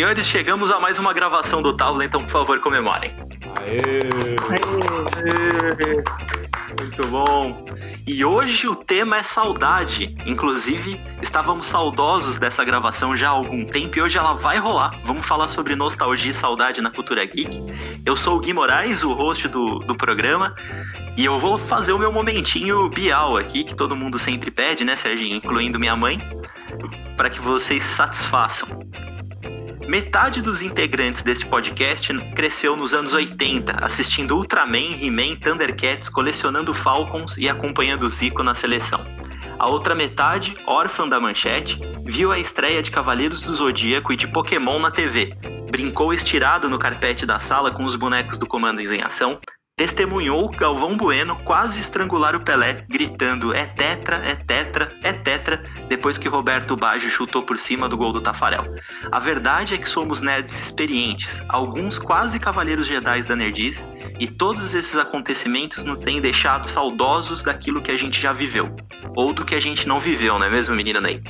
senhores, chegamos a mais uma gravação do Tábula, então por favor comemorem. Aê! Aê! Muito bom. E hoje o tema é saudade. Inclusive, estávamos saudosos dessa gravação já há algum tempo e hoje ela vai rolar. Vamos falar sobre nostalgia e saudade na cultura geek. Eu sou o Gui Moraes, o host do, do programa, e eu vou fazer o meu momentinho Bial aqui, que todo mundo sempre pede, né, Serginho? Incluindo minha mãe, para que vocês satisfaçam. Metade dos integrantes deste podcast cresceu nos anos 80, assistindo Ultraman, He-Man, Thundercats, colecionando Falcons e acompanhando o Zico na seleção. A outra metade, órfã da manchete, viu a estreia de Cavaleiros do Zodíaco e de Pokémon na TV, brincou estirado no carpete da sala com os bonecos do Comandos em Ação, testemunhou Galvão Bueno quase estrangular o Pelé, gritando é tetra, é tetra, é tetra, depois que Roberto Baggio chutou por cima do gol do Tafarel. A verdade é que somos nerds experientes, alguns quase cavaleiros Jedi da nerdice, e todos esses acontecimentos nos têm deixado saudosos daquilo que a gente já viveu, ou do que a gente não viveu, não é mesmo, menina Ney?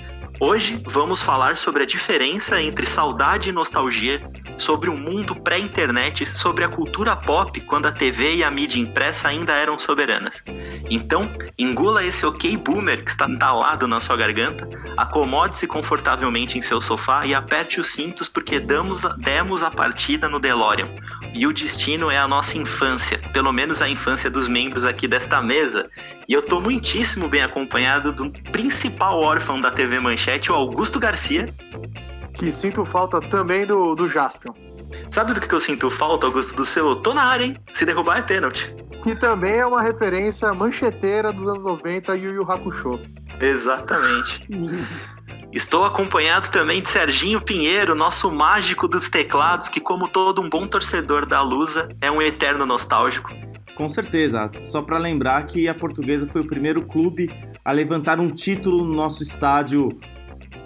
Hoje vamos falar sobre a diferença entre saudade e nostalgia, sobre o um mundo pré-internet, sobre a cultura pop quando a TV e a mídia impressa ainda eram soberanas. Então, engula esse ok boomer que está entalado na sua garganta, acomode-se confortavelmente em seu sofá e aperte os cintos porque damos, demos a partida no DeLorean. E o destino é a nossa infância, pelo menos a infância dos membros aqui desta mesa. E eu tô muitíssimo bem acompanhado do principal órfão da TV Manchete, o Augusto Garcia. Que sinto falta também do, do Jaspion. Sabe do que eu sinto falta, Augusto? Do seu tô na área, hein? Se derrubar é pênalti. Que também é uma referência mancheteira dos anos 90 Yu Yu Hakusho. Exatamente. Estou acompanhado também de Serginho Pinheiro, nosso mágico dos teclados, que, como todo um bom torcedor da Lusa, é um eterno nostálgico. Com certeza. Só para lembrar que a Portuguesa foi o primeiro clube a levantar um título no nosso estádio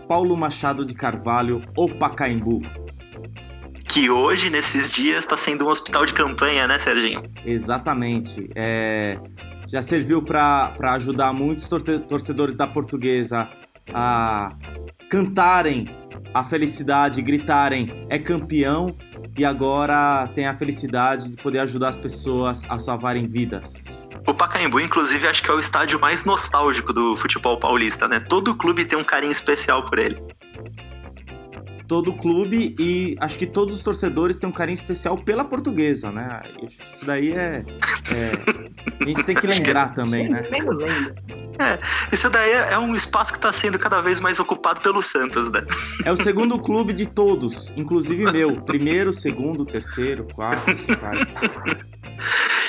Paulo Machado de Carvalho, ou Pacaembu. Que hoje, nesses dias, está sendo um hospital de campanha, né, Serginho? Exatamente. É... Já serviu para ajudar muitos torcedores da Portuguesa a cantarem a felicidade, gritarem é campeão e agora tem a felicidade de poder ajudar as pessoas a salvarem vidas. O Pacaembu, inclusive, acho que é o estádio mais nostálgico do futebol paulista, né? Todo clube tem um carinho especial por ele todo o clube e acho que todos os torcedores têm um carinho especial pela portuguesa, né? Isso daí é. é a gente tem que lembrar também, né? É, isso daí é um espaço que está sendo cada vez mais ocupado pelo Santos, né? É o segundo clube de todos, inclusive meu. Primeiro, segundo, terceiro, quarto, assim vai.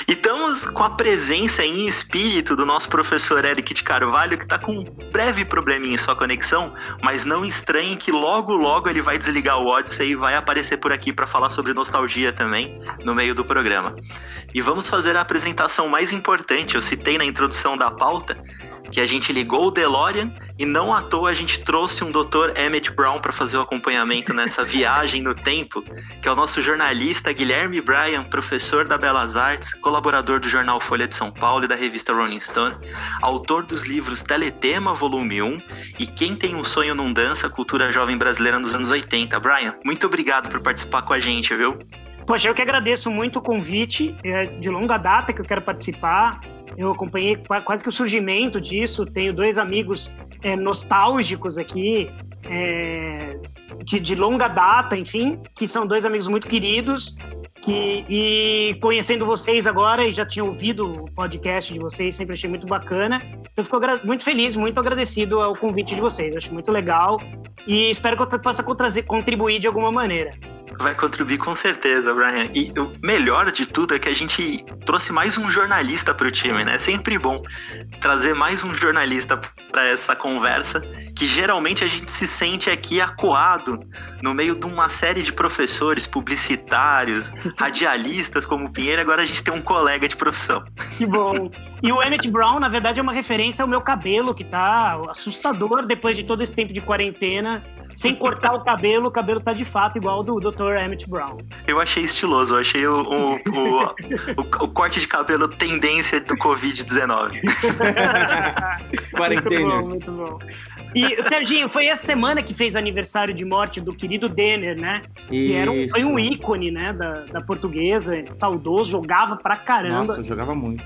E estamos com a presença em espírito do nosso professor Eric de Carvalho, que está com um breve probleminha em sua conexão, mas não estranhe que logo logo ele vai desligar o Odyssey e vai aparecer por aqui para falar sobre nostalgia também no meio do programa. E vamos fazer a apresentação mais importante, eu citei na introdução da pauta, que a gente ligou o DeLorean e não à toa a gente trouxe um Dr. Emmett Brown para fazer o acompanhamento nessa viagem no tempo, que é o nosso jornalista Guilherme Bryan, professor da Belas Artes, colaborador do jornal Folha de São Paulo e da revista Rolling Stone, autor dos livros Teletema, volume 1 e Quem tem um sonho não dança, cultura jovem brasileira nos anos 80. Brian, muito obrigado por participar com a gente, viu? Poxa, eu que agradeço muito o convite, é de longa data que eu quero participar. Eu acompanhei quase que o surgimento disso. Tenho dois amigos é, nostálgicos aqui, é, de, de, longa data, enfim, que são dois amigos muito queridos. Que, e conhecendo vocês agora, e já tinha ouvido o podcast de vocês, sempre achei muito bacana. Então, fico muito feliz, muito agradecido ao convite de vocês. Acho muito legal e espero que eu possa contribuir de alguma maneira. Vai contribuir com certeza, Brian. E o melhor de tudo é que a gente trouxe mais um jornalista para o time, né? É sempre bom trazer mais um jornalista para essa conversa, que geralmente a gente se sente aqui acuado no meio de uma série de professores, publicitários, radialistas como o Pinheiro, agora a gente tem um colega de profissão. Que bom. E o Emmett Brown, na verdade, é uma referência ao meu cabelo, que tá assustador depois de todo esse tempo de quarentena sem cortar o cabelo, o cabelo tá de fato igual ao do Dr. Emmett Brown. Eu achei estiloso, eu achei o, o, o, o, o corte de cabelo tendência do Covid-19. Os quarenteners. Muito bom, muito bom. E, Serginho, foi essa semana que fez aniversário de morte do querido Denner, né? Que era um, foi um ícone, né, da, da portuguesa, saudoso, jogava pra caramba. Nossa, jogava muito.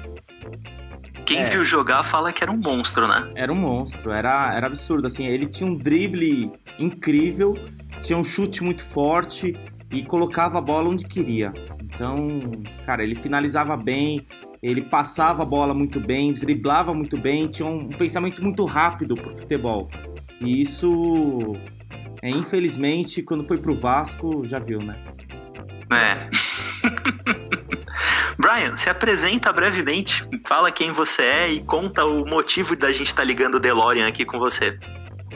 Quem É. viu jogar fala que era um monstro, né? Era um monstro, era, era absurdo, assim, ele tinha um drible incrível, tinha um chute muito forte e colocava a bola onde queria. Então, cara, ele finalizava bem, ele passava a bola muito bem, driblava muito bem, tinha um, pensamento muito rápido pro futebol. E isso, é, infelizmente, quando foi pro Vasco, já viu, né? É. Brian, se apresenta brevemente, fala quem você é e conta o motivo da gente estar ligando o DeLorean aqui com você.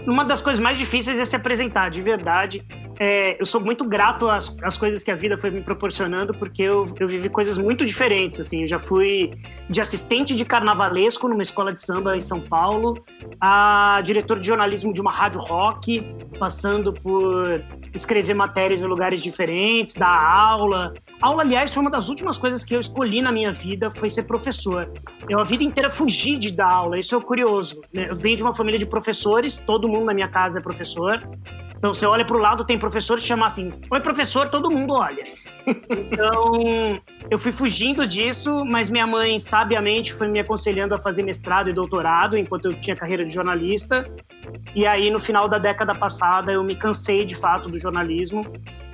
Uma das coisas mais difíceis é se apresentar, de verdade. É, eu sou muito grato às, às coisas que a vida foi me proporcionando, porque eu, eu vivi coisas muito diferentes, assim. Eu já fui de assistente de carnavalesco numa escola de samba em São Paulo, a diretor de jornalismo de uma rádio rock, passando por escrever matérias em lugares diferentes, dar aula. Aula, aliás, foi uma das últimas coisas que eu escolhi na minha vida, foi ser professor. Eu a vida inteira fugi de dar aula, isso é curioso. né? Eu venho de uma família de professores, todo mundo na minha casa é professor. Então você olha para o lado, tem professor que chama assim: Oi, professor, todo mundo olha. Então eu fui fugindo disso, mas minha mãe sabiamente foi me aconselhando a fazer mestrado e doutorado enquanto eu tinha carreira de jornalista. E aí no final da década passada eu me cansei de fato do jornalismo.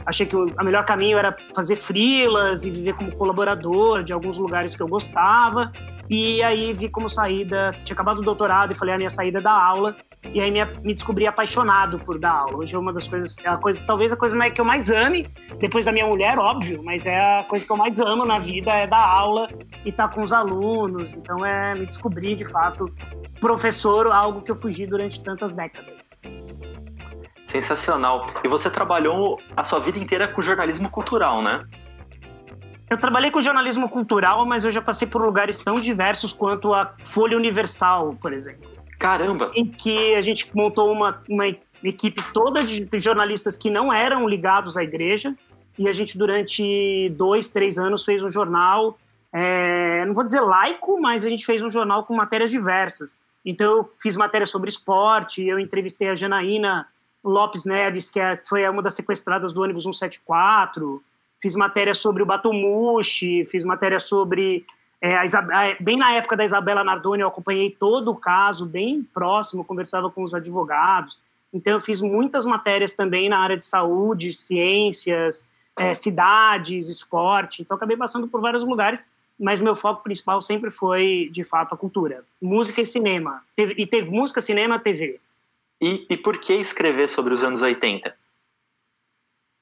Achei que o melhor caminho era fazer frilas e viver como colaborador de alguns lugares que eu gostava. E aí vi como saída, tinha acabado o doutorado e falei a minha saída é da aula. E aí me, descobri apaixonado por dar aula. Hoje é uma das coisas, é a coisa, talvez a coisa mais, que eu mais ame, depois da minha mulher, óbvio, mas é a coisa que eu mais amo na vida é dar aula e estar com os alunos. Então é me descobrir de fato professor, algo que eu fugi durante tantas décadas. Sensacional. E você trabalhou a sua vida inteira com jornalismo cultural, né? Eu trabalhei com jornalismo cultural, mas eu já passei por lugares tão diversos quanto a Folha Universal, por exemplo. Caramba! em que a gente montou uma, uma equipe toda de jornalistas que não eram ligados à igreja e a gente durante dois, três anos fez um jornal, é, não vou dizer laico, mas a gente fez um jornal com matérias diversas. Então eu fiz matéria sobre esporte, eu entrevistei a Janaína Lopes Neves, que é, foi uma das sequestradas do ônibus 174, fiz matéria sobre o Batumushi, fiz matéria sobre é, bem na época da Isabela Nardoni, eu acompanhei todo o caso, bem próximo, conversava com os advogados. Então, eu fiz muitas matérias também na área de saúde, ciências, é, cidades, esporte. Então, acabei passando por vários lugares, mas meu foco principal sempre foi, de fato, a cultura. Música e cinema. E teve música, cinema, TV. E, e por que escrever sobre os anos 80?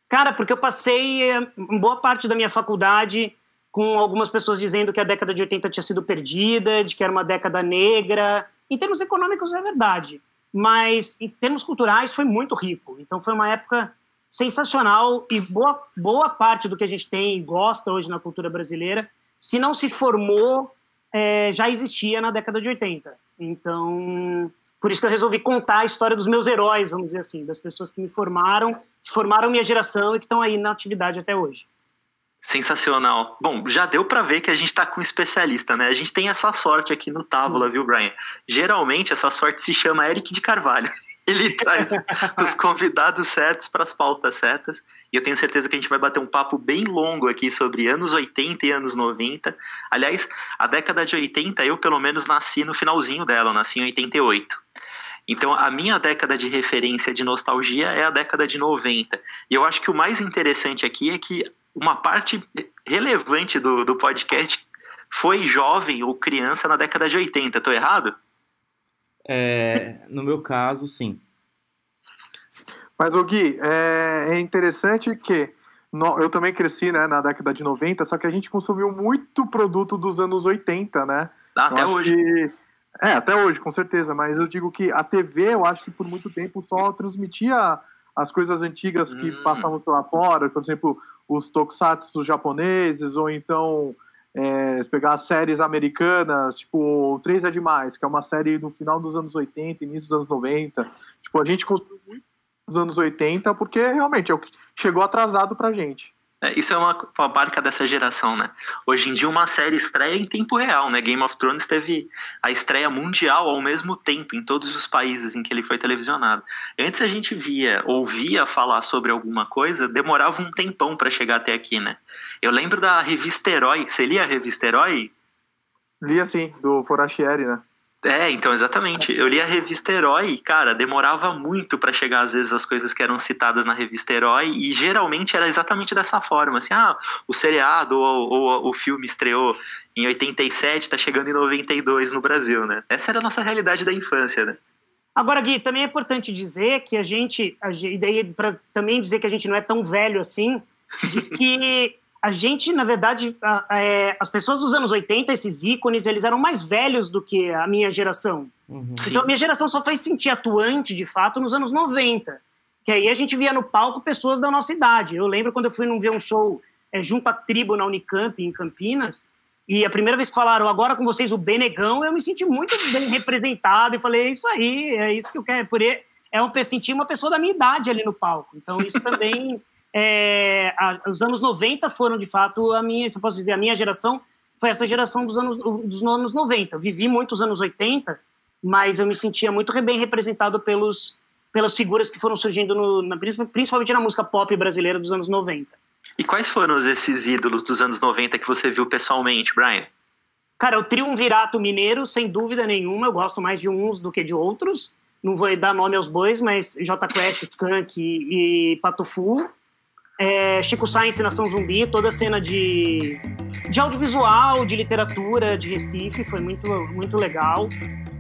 Cara, porque eu passei eh, boa parte da minha faculdade com algumas pessoas dizendo que a década de 80 tinha sido perdida, de que era uma década negra. Em termos econômicos é verdade, mas em termos culturais foi muito rico. Então foi uma época sensacional e boa, boa parte do que a gente tem e gosta hoje na cultura brasileira, se não se formou, eh, já existia na década de 80. Então, por isso que eu resolvi contar a história dos meus heróis, vamos dizer assim, das pessoas que me formaram, que formaram minha geração e que estão aí na atividade até hoje. Sensacional. Bom, já deu pra ver que a gente tá com um especialista, né? A gente tem essa sorte aqui no Tábula, viu, Brian? Geralmente essa sorte se chama Eric de Carvalho. Ele traz os convidados certos para as pautas certas. E eu tenho certeza que a gente vai bater um papo bem longo aqui sobre anos 80 e anos 90. Aliás, a década de 80, eu pelo menos nasci no finalzinho dela, eu nasci em 88. Então, a minha década de referência de nostalgia é a década de 90. E eu acho que o mais interessante aqui é que uma parte relevante do, do podcast foi jovem ou criança na década de 80. Tô errado? É, no meu caso, sim. Mas, o Gui, é, é interessante que no- eu também cresci né, na década de 90, só que a gente consumiu muito produto dos anos 80, né? Até Eu hoje. que- É, até hoje, com certeza. Mas eu digo que a TV, eu acho que por muito tempo só transmitia as coisas antigas que Hum. passavam lá fora, por exemplo, os tokusatsu japoneses, ou então é, pegar as séries americanas, tipo 3 é Demais, que é uma série no final dos anos 80, início dos anos 90. Tipo, a gente consumiu muito dos anos 80 porque realmente é o que chegou atrasado pra gente. É, isso é uma, uma marca dessa geração, né? Hoje em dia uma série estreia em tempo real, né? Game of Thrones teve a estreia mundial ao mesmo tempo em todos os países em que ele foi televisionado. Antes a gente via, ouvia falar sobre alguma coisa, demorava um tempão para chegar até aqui, né? Eu lembro da revista Herói. Você lia a revista Herói? Lia sim, do Forachieri, né? É, então, exatamente. Eu li a revista Herói e, cara, demorava muito para chegar, às vezes, as coisas que eram citadas na revista Herói, e geralmente era exatamente dessa forma, assim, ah, o seriado ou, ou o filme estreou em 87, tá chegando em 92 no Brasil, né? Essa era a nossa realidade da infância, né? Agora, Gui, também é importante dizer que a gente, a gente daí para também dizer que a gente não é tão velho assim, de que a gente, na verdade, é, as pessoas dos anos 80, esses ícones, eles eram mais velhos do que a minha geração. Uhum. Então a minha geração só foi sentir atuante, de fato, nos anos 90. Que aí a gente via no palco pessoas da nossa idade. Eu lembro quando eu fui ver um show é, junto à tribo na Unicamp, em Campinas, e a primeira vez que falaram agora com vocês o Benegão, eu me senti muito bem representado e falei, é isso aí, é isso que eu quero. Por é um, senti uma pessoa da minha idade ali no palco. Então isso também é, a, os anos 90 foram, de fato, a minha, se eu posso dizer, a minha geração foi essa geração dos anos, dos anos 90. Vivi muitos anos 80, mas eu me sentia muito bem representado pelos, pelas figuras que foram surgindo, no, na, principalmente na música pop brasileira dos anos 90. E quais foram esses ídolos dos anos 90 que você viu pessoalmente, Brian? Cara, o Triunvirato Mineiro, sem dúvida nenhuma, eu gosto mais de uns do que de outros. Não vou dar nome aos bois, mas J Quest, Skank e, e Patofu é, Chico Sainz, Nação Zumbi, toda a cena de, de audiovisual, de literatura de Recife, foi muito, muito legal.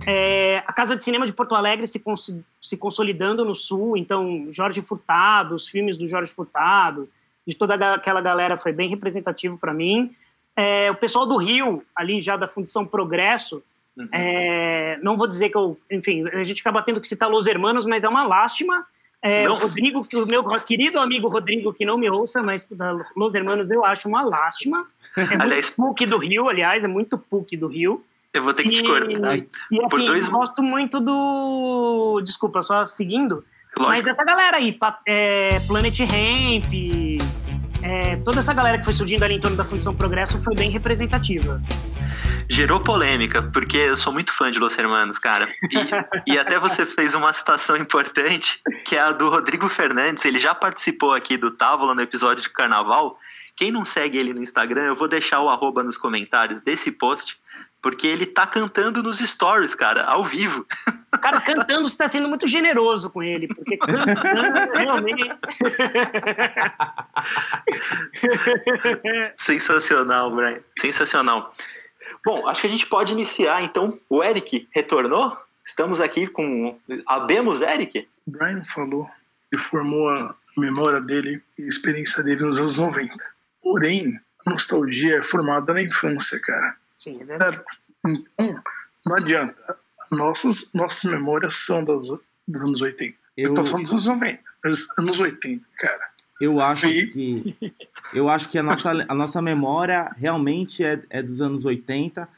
É, a Casa de Cinema de Porto Alegre se, cons se consolidando no Sul, então Jorge Furtado, os filmes do Jorge Furtado, de toda aquela galera foi bem representativo para mim. É, o pessoal do Rio, ali já da Fundição Progresso, uhum. é, não vou dizer que eu, enfim, a gente acaba tendo que citar Los Hermanos, mas é uma lástima é, o Rodrigo, o meu querido amigo Rodrigo, que não me ouça, mas da Los Hermanos eu acho uma lástima. É aliás, PUC do Rio, aliás, é muito PUC do Rio. Eu vou ter que e, te cortar. E assim, dois... eu gosto muito do. Desculpa, só seguindo. Lógico. Mas essa galera aí, é, Planet Ramp, é, toda essa galera que foi surgindo ali em torno da Fundição Progresso foi bem representativa gerou polêmica, porque eu sou muito fã de Los Hermanos, cara. E, e, até você fez uma citação importante, que é a do Rodrigo Fernandes. Ele já participou aqui do Távola no episódio de Carnaval. Quem não segue ele no Instagram, eu vou deixar o arroba nos comentários desse post, porque ele tá cantando nos stories, cara, ao vivo. Cara, cantando, você tá sendo muito generoso com ele, porque cantando, realmente. Sensacional, Brian. Sensacional. Bom, acho que a gente pode iniciar, então. O Eric retornou? Estamos aqui com. Abemos, Eric? O Brian falou e formou a memória dele e a experiência dele nos anos 90. Porém, a nostalgia é formada na infância, cara. Sim, é verdade. Então, não adianta. Nossas, nossas memórias são das, dos anos 80. Eu... Então são dos anos 90. Anos 80, cara. Eu acho e... que eu acho que a nossa, a nossa memória realmente é, é dos anos 80,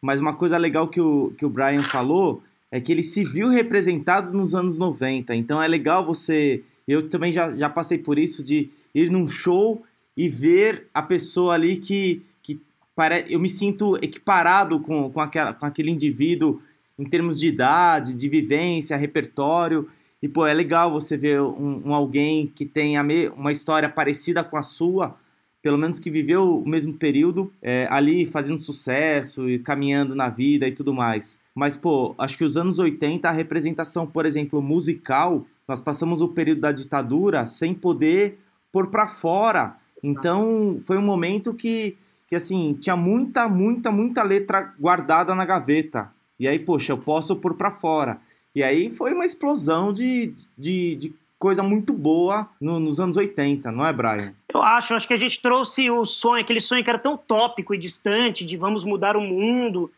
mas uma coisa legal que o, que o Brian falou é que ele se viu representado nos anos 90. Então é legal você. Eu também já, já passei por isso de ir num show e ver a pessoa ali que, que pare... eu me sinto equiparado com, com, aquela, com aquele indivíduo em termos de idade, de vivência, repertório. E, pô, é legal você ver um, um alguém que tem uma história parecida com a sua, pelo menos que viveu o mesmo período, é, ali fazendo sucesso e caminhando na vida e tudo mais. Mas, pô, acho que os anos 80, a representação, por exemplo, musical, nós passamos o período da ditadura sem poder pôr para fora. Então, foi um momento que, que, assim, tinha muita, muita, muita letra guardada na gaveta. E aí, poxa, eu posso pôr para fora. E aí foi uma explosão de, de, de coisa muito boa no, nos anos 80, não é, Brian? Eu acho, acho que a gente trouxe o sonho, aquele sonho que era tão tópico e distante de vamos mudar o mundo,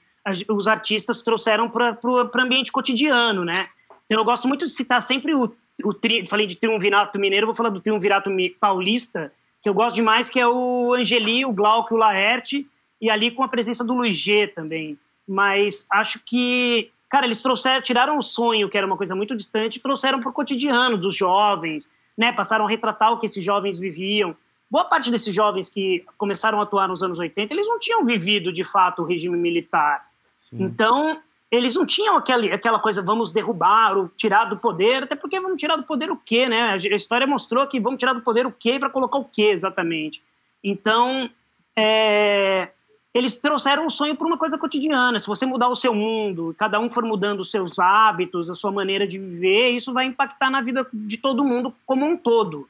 os artistas trouxeram para o ambiente cotidiano, né? Então eu gosto muito de citar sempre o, o tri, falei de triunvirato mineiro, vou falar do triunvirato paulista, que eu gosto demais, que é o Angeli, o Glauco o Laerte, e ali com a presença do Luiz G também. Mas acho que Cara, eles trouxeram, tiraram o sonho, que era uma coisa muito distante, e trouxeram para o cotidiano dos jovens, né? Passaram a retratar o que esses jovens viviam. boa parte desses jovens que começaram a atuar nos anos 80, eles não tinham vivido de fato o regime militar. Sim. Então, eles não tinham aquele, aquela coisa, vamos derrubar ou tirar do poder, até porque vamos tirar do poder o quê, né? A história mostrou que vamos tirar do poder o quê para colocar o quê exatamente. Então, é, eles trouxeram o sonho para uma coisa cotidiana. Se você mudar o seu mundo, cada um for mudando os seus hábitos, a sua maneira de viver, isso vai impactar na vida de todo mundo como um todo.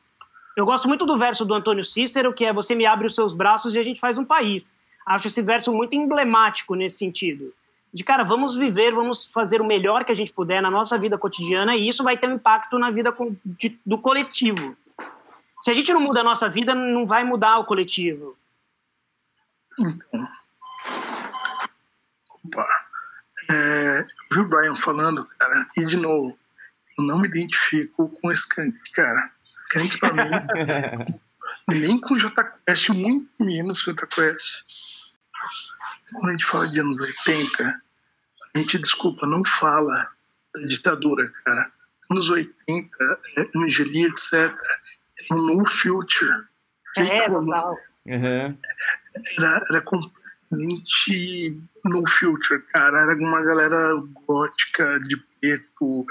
Eu gosto muito do verso do Antônio Cícero, que é você me abre os seus braços e a gente faz um país. Acho esse verso muito emblemático nesse sentido de cara, vamos viver, vamos fazer o melhor que a gente puder na nossa vida cotidiana e isso vai ter um impacto na vida do coletivo. Se a gente não muda a nossa vida, não vai mudar o coletivo. Então. Opa. É, eu vi o Brian falando, cara, e de novo, eu não me identifico com Skank, cara. Skank pra mim, nem com J Quest, muito menos J Quest. Quando a gente fala de anos 80, a gente, desculpa, não fala da ditadura, cara. Anos 80, Angelia, etc. É um no future. É, total. Uhum. Era, era completamente no future, cara. Era uma galera gótica, de preto,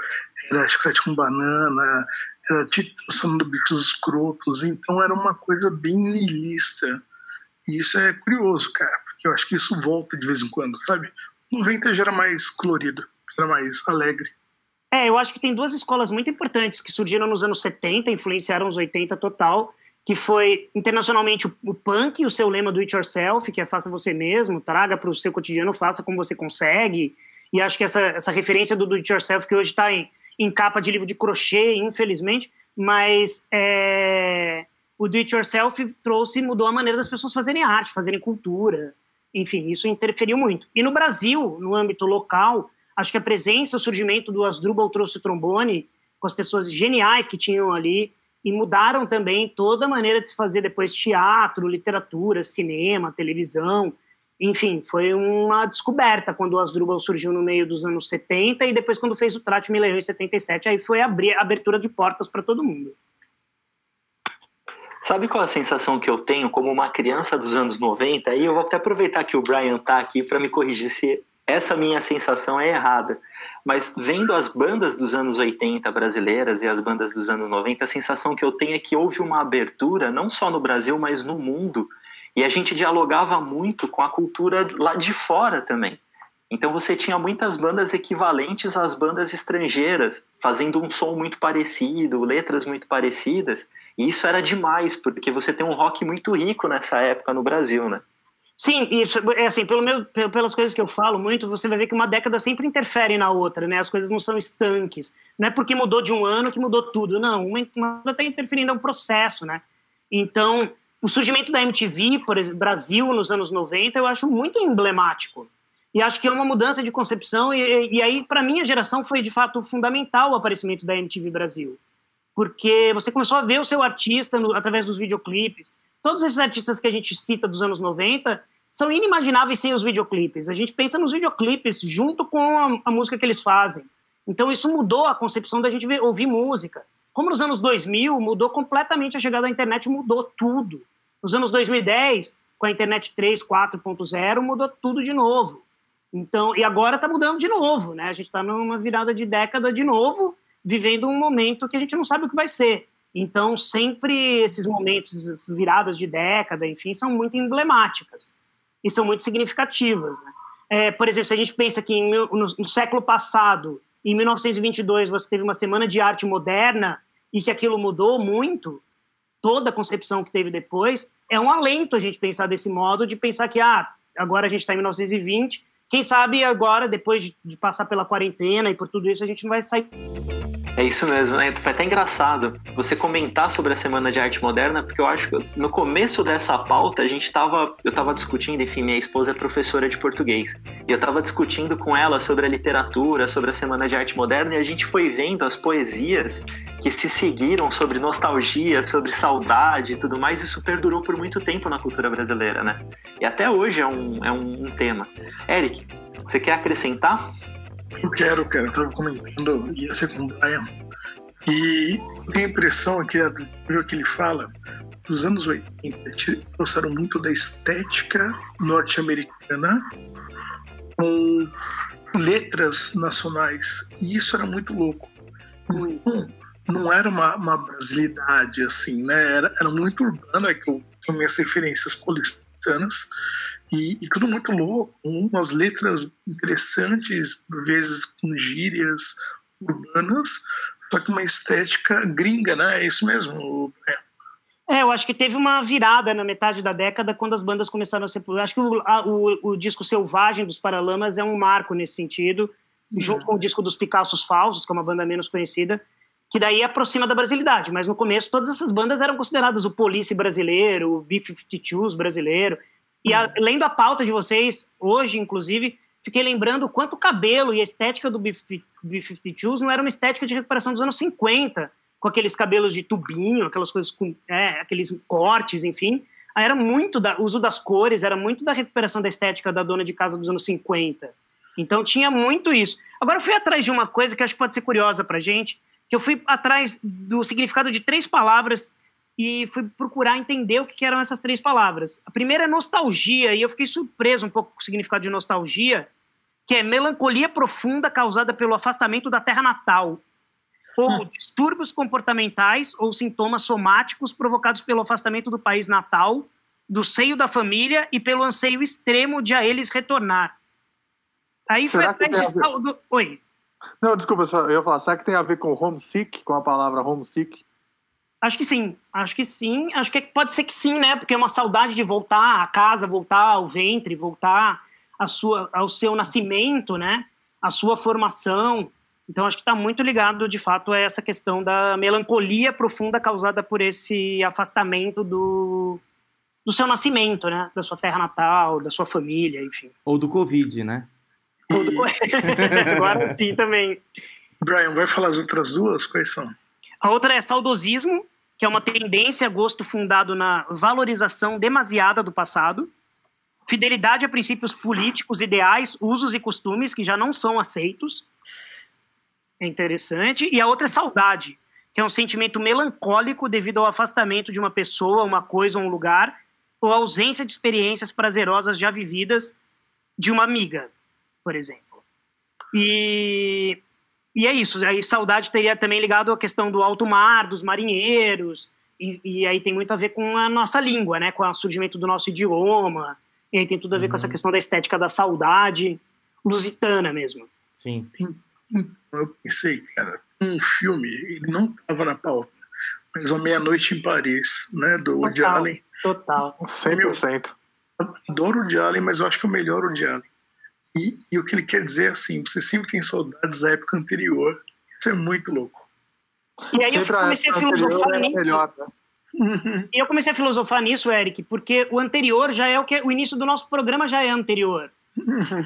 era chiclete com banana, era titulação do bichos escrotos. Então era uma coisa bem nihilista. E isso é curioso, cara, porque eu acho que isso volta de vez em quando, sabe? 90 já era mais colorido, era mais alegre. É, eu acho que tem duas escolas muito importantes que surgiram nos anos 70, influenciaram os 80 total, que foi internacionalmente o, punk, o seu lema do it yourself, que é faça você mesmo, traga para o seu cotidiano, faça como você consegue. E acho que essa, essa referência do do it yourself, que hoje está em, em capa de livro de crochê, infelizmente, mas é, o do it yourself trouxe, mudou a maneira das pessoas fazerem arte, fazerem cultura enfim, isso interferiu muito. E no Brasil, no âmbito local, acho que a presença, o surgimento do Asdrubal trouxe o trombone com as pessoas geniais que tinham ali e mudaram também toda a maneira de se fazer depois teatro, literatura, cinema, televisão. Enfim, foi uma descoberta quando o Asdrubal surgiu no meio dos anos 70 e depois quando fez o Trate Leão em 77, aí foi abrir abertura de portas para todo mundo. Sabe qual é a sensação que eu tenho como uma criança dos anos 90? E eu vou até aproveitar que o Brian tá aqui para me corrigir se essa minha sensação é errada. Mas vendo as bandas dos anos 80 brasileiras e as bandas dos anos 90, a sensação que eu tenho é que houve uma abertura, não só no Brasil, mas no mundo. E a gente dialogava muito com a cultura lá de fora também. Então você tinha muitas bandas equivalentes às bandas estrangeiras, fazendo um som muito parecido, letras muito parecidas. E isso era demais, porque você tem um rock muito rico nessa época no Brasil, né? Sim, isso, é assim, pelo meu, pelas coisas que eu falo muito, você vai ver que uma década sempre interfere na outra, né? As coisas não são estanques. Não é porque mudou de um ano que mudou tudo, não. Uma, uma está interferindo, é um processo, né? Então, o surgimento da MTV, por exemplo, Brasil, nos anos 90, eu acho muito emblemático. E acho que é uma mudança de concepção, e, e aí, para minha geração, foi de fato fundamental o aparecimento da MTV Brasil porque você começou a ver o seu artista no, através dos videoclipes. Todos esses artistas que a gente cita dos anos 90 são inimagináveis sem os videoclipes. A gente pensa nos videoclipes junto com a, a música que eles fazem. Então isso mudou a concepção da gente ver, ouvir música. Como nos anos 2000, mudou completamente a chegada da internet, mudou tudo. Nos anos 2010, com a internet 3, 4.0, mudou tudo de novo. Então, e agora está mudando de novo, né? A gente está numa virada de década de novo, vivendo um momento que a gente não sabe o que vai ser. Então, sempre esses momentos, essas viradas de década, enfim, são muito emblemáticas e são muito significativas. Né? É, por exemplo, se a gente pensa que no, no, século passado, em 1922, você teve uma semana de arte moderna e que aquilo mudou muito, toda a concepção que teve depois, é um alento a gente pensar desse modo, de pensar que ah, agora a gente está em 1920, quem sabe agora, depois de, passar pela quarentena e por tudo isso, a gente não vai sair é isso mesmo, né? Foi até engraçado você comentar sobre a Semana de Arte Moderna, porque eu acho que no começo dessa pauta a gente tava, eu tava discutindo, enfim, minha esposa é professora de português, e eu tava discutindo com ela sobre a literatura, sobre a Semana de Arte Moderna, e a gente foi vendo as poesias que se seguiram sobre nostalgia, sobre saudade e tudo mais, isso perdurou por muito tempo na cultura brasileira, né? E até hoje é um, é um, um tema. Eric, você quer acrescentar? Eu quero, cara. Eu tava comentando, ser com o Brian. E tenho a impressão que que ele fala dos anos 80 trouxeram muito da estética norte-americana com letras nacionais. E isso era muito louco. Então, não era uma, uma brasilidade, assim, né? Era, era muito é que eu tenho minhas referências paulistanas. E, e, tudo muito louco, umas letras interessantes, por vezes com gírias urbanas, só que uma estética gringa, né? É isso mesmo, é, eu acho que teve uma virada na metade da década quando as bandas começaram a ser. Acho que o, a, o, o, disco Selvagem dos Paralamas é um marco nesse sentido, uhum. junto com o disco dos Picassos Falsos, que é uma banda menos conhecida, que daí aproxima da brasilidade. Mas no começo todas essas bandas eram consideradas o Police brasileiro, o B-52s brasileiro. E a, uhum. lendo a pauta de vocês, hoje, inclusive, fiquei lembrando o quanto o cabelo e a estética do B-52s não era uma estética de recuperação dos anos 50 com aqueles cabelos de tubinho, aquelas coisas com é, aqueles cortes, enfim. Era muito da uso das cores, era muito da recuperação da estética da dona de casa dos anos 50. Então tinha muito isso. Agora eu fui atrás de uma coisa que acho que pode ser curiosa pra gente, eu fui atrás do significado de três palavras e fui procurar entender o que eram essas três palavras. A primeira é nostalgia, e eu fiquei surpreso um pouco com o significado de nostalgia, que é melancolia profunda causada pelo afastamento da terra natal como hum. distúrbios comportamentais ou sintomas somáticos provocados pelo afastamento do país natal, do seio da família e pelo anseio extremo de a eles retornar. Aí será foi atrás de. Oi. Não, desculpa, eu ia falar, será que tem a ver com homesick, com a palavra homesick? Acho que sim, acho que sim, acho que pode ser que sim, né? Porque é uma saudade de voltar à casa, voltar ao ventre, voltar à sua, ao seu nascimento, né? A sua formação. Então, acho que está muito ligado, de fato, a essa questão da melancolia profunda causada por esse afastamento do, do seu nascimento, né? Da sua terra natal, da sua família, enfim. Ou do Covid, né? Agora sim também. Brian, vai falar as outras duas? Quais são? A outra é saudosismo, que é uma tendência a gosto fundado na valorização demasiada do passado. Fidelidade a princípios políticos, ideais, usos e costumes que já não são aceitos é interessante. E a outra é saudade, que é um sentimento melancólico devido ao afastamento de uma pessoa, uma coisa ou um lugar, ou ausência de experiências prazerosas já vividas de uma amiga, por exemplo. E, e é isso. Aí saudade teria também ligado à questão do alto mar, dos marinheiros, e, e, aí tem muito a ver com a nossa língua, né? Com o surgimento do nosso idioma. E aí tem tudo a ver uhum. com essa uhum. questão da estética da saudade lusitana mesmo. Sim. Então, eu pensei, cara, um filme, ele não estava na pauta, mas A Meia-Noite em Paris, né, do Woody Allen. Total, 100%. Eu adoro o Woody Allen, mas eu acho que é o melhor Woody Allen. E, e o que ele quer dizer é assim, você sempre tem saudades da época anterior. Isso é muito louco. E aí sempre eu comecei a, a filosofar nisso. Melhor, né? E eu comecei a filosofar nisso, Eric, porque o anterior já é o que o início do nosso programa já é anterior.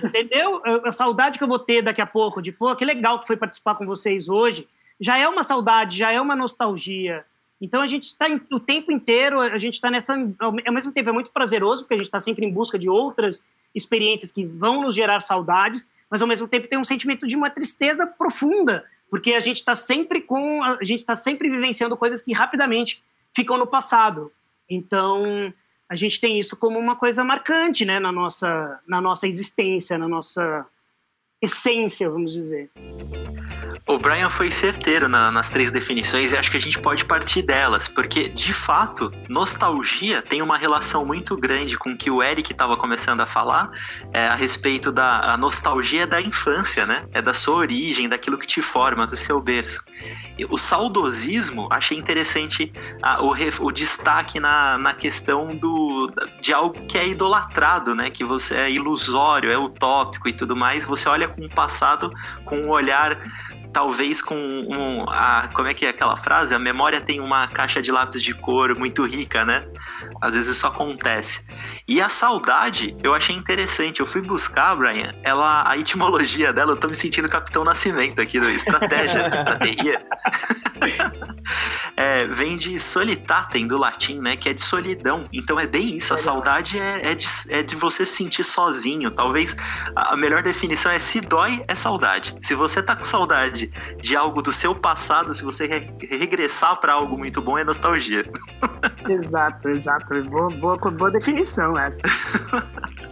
Entendeu? A saudade que eu vou ter daqui a pouco, de pô, que legal que foi participar com vocês hoje, já é uma saudade, já é uma nostalgia. Então a gente está o tempo inteiro, a gente está nessa. Ao mesmo tempo é muito prazeroso, porque a gente está sempre em busca de outras experiências que vão nos gerar saudades, mas ao mesmo tempo tem um sentimento de uma tristeza profunda, porque a gente está sempre com. A gente está sempre vivenciando coisas que rapidamente ficam no passado. Então a gente tem isso como uma coisa marcante né, na, nossa, na nossa existência, na nossa essência, vamos dizer. O Brian foi certeiro na, nas três definições e acho que a gente pode partir delas, porque de fato, nostalgia tem uma relação muito grande com o que o Eric estava começando a falar é, a respeito da nostalgia da infância, né? É da sua origem, daquilo que te forma, do seu berço. O saudosismo, achei interessante a, o, o, destaque na, na questão do, de algo que é idolatrado, né? Que você é ilusório, é utópico e tudo mais. Você olha com o passado com um olhar talvez com um, a, como é que é aquela frase? A memória tem uma caixa de lápis de cor muito rica, né? Às vezes isso acontece. E a saudade, eu achei interessante. Eu fui buscar, Brian, ela, a etimologia dela, eu tô me sentindo Capitão Nascimento aqui do Estratégia, Estratégia. é, vem de solitatem do latim, né? Que é de solidão. Então é bem isso. A saudade é, é, de, é de você se sentir sozinho. Talvez a melhor definição é se dói, é saudade. Se você tá com saudade de algo do seu passado, se você re regressar para algo muito bom, é nostalgia. exato, exato. Boa, boa, boa definição essa.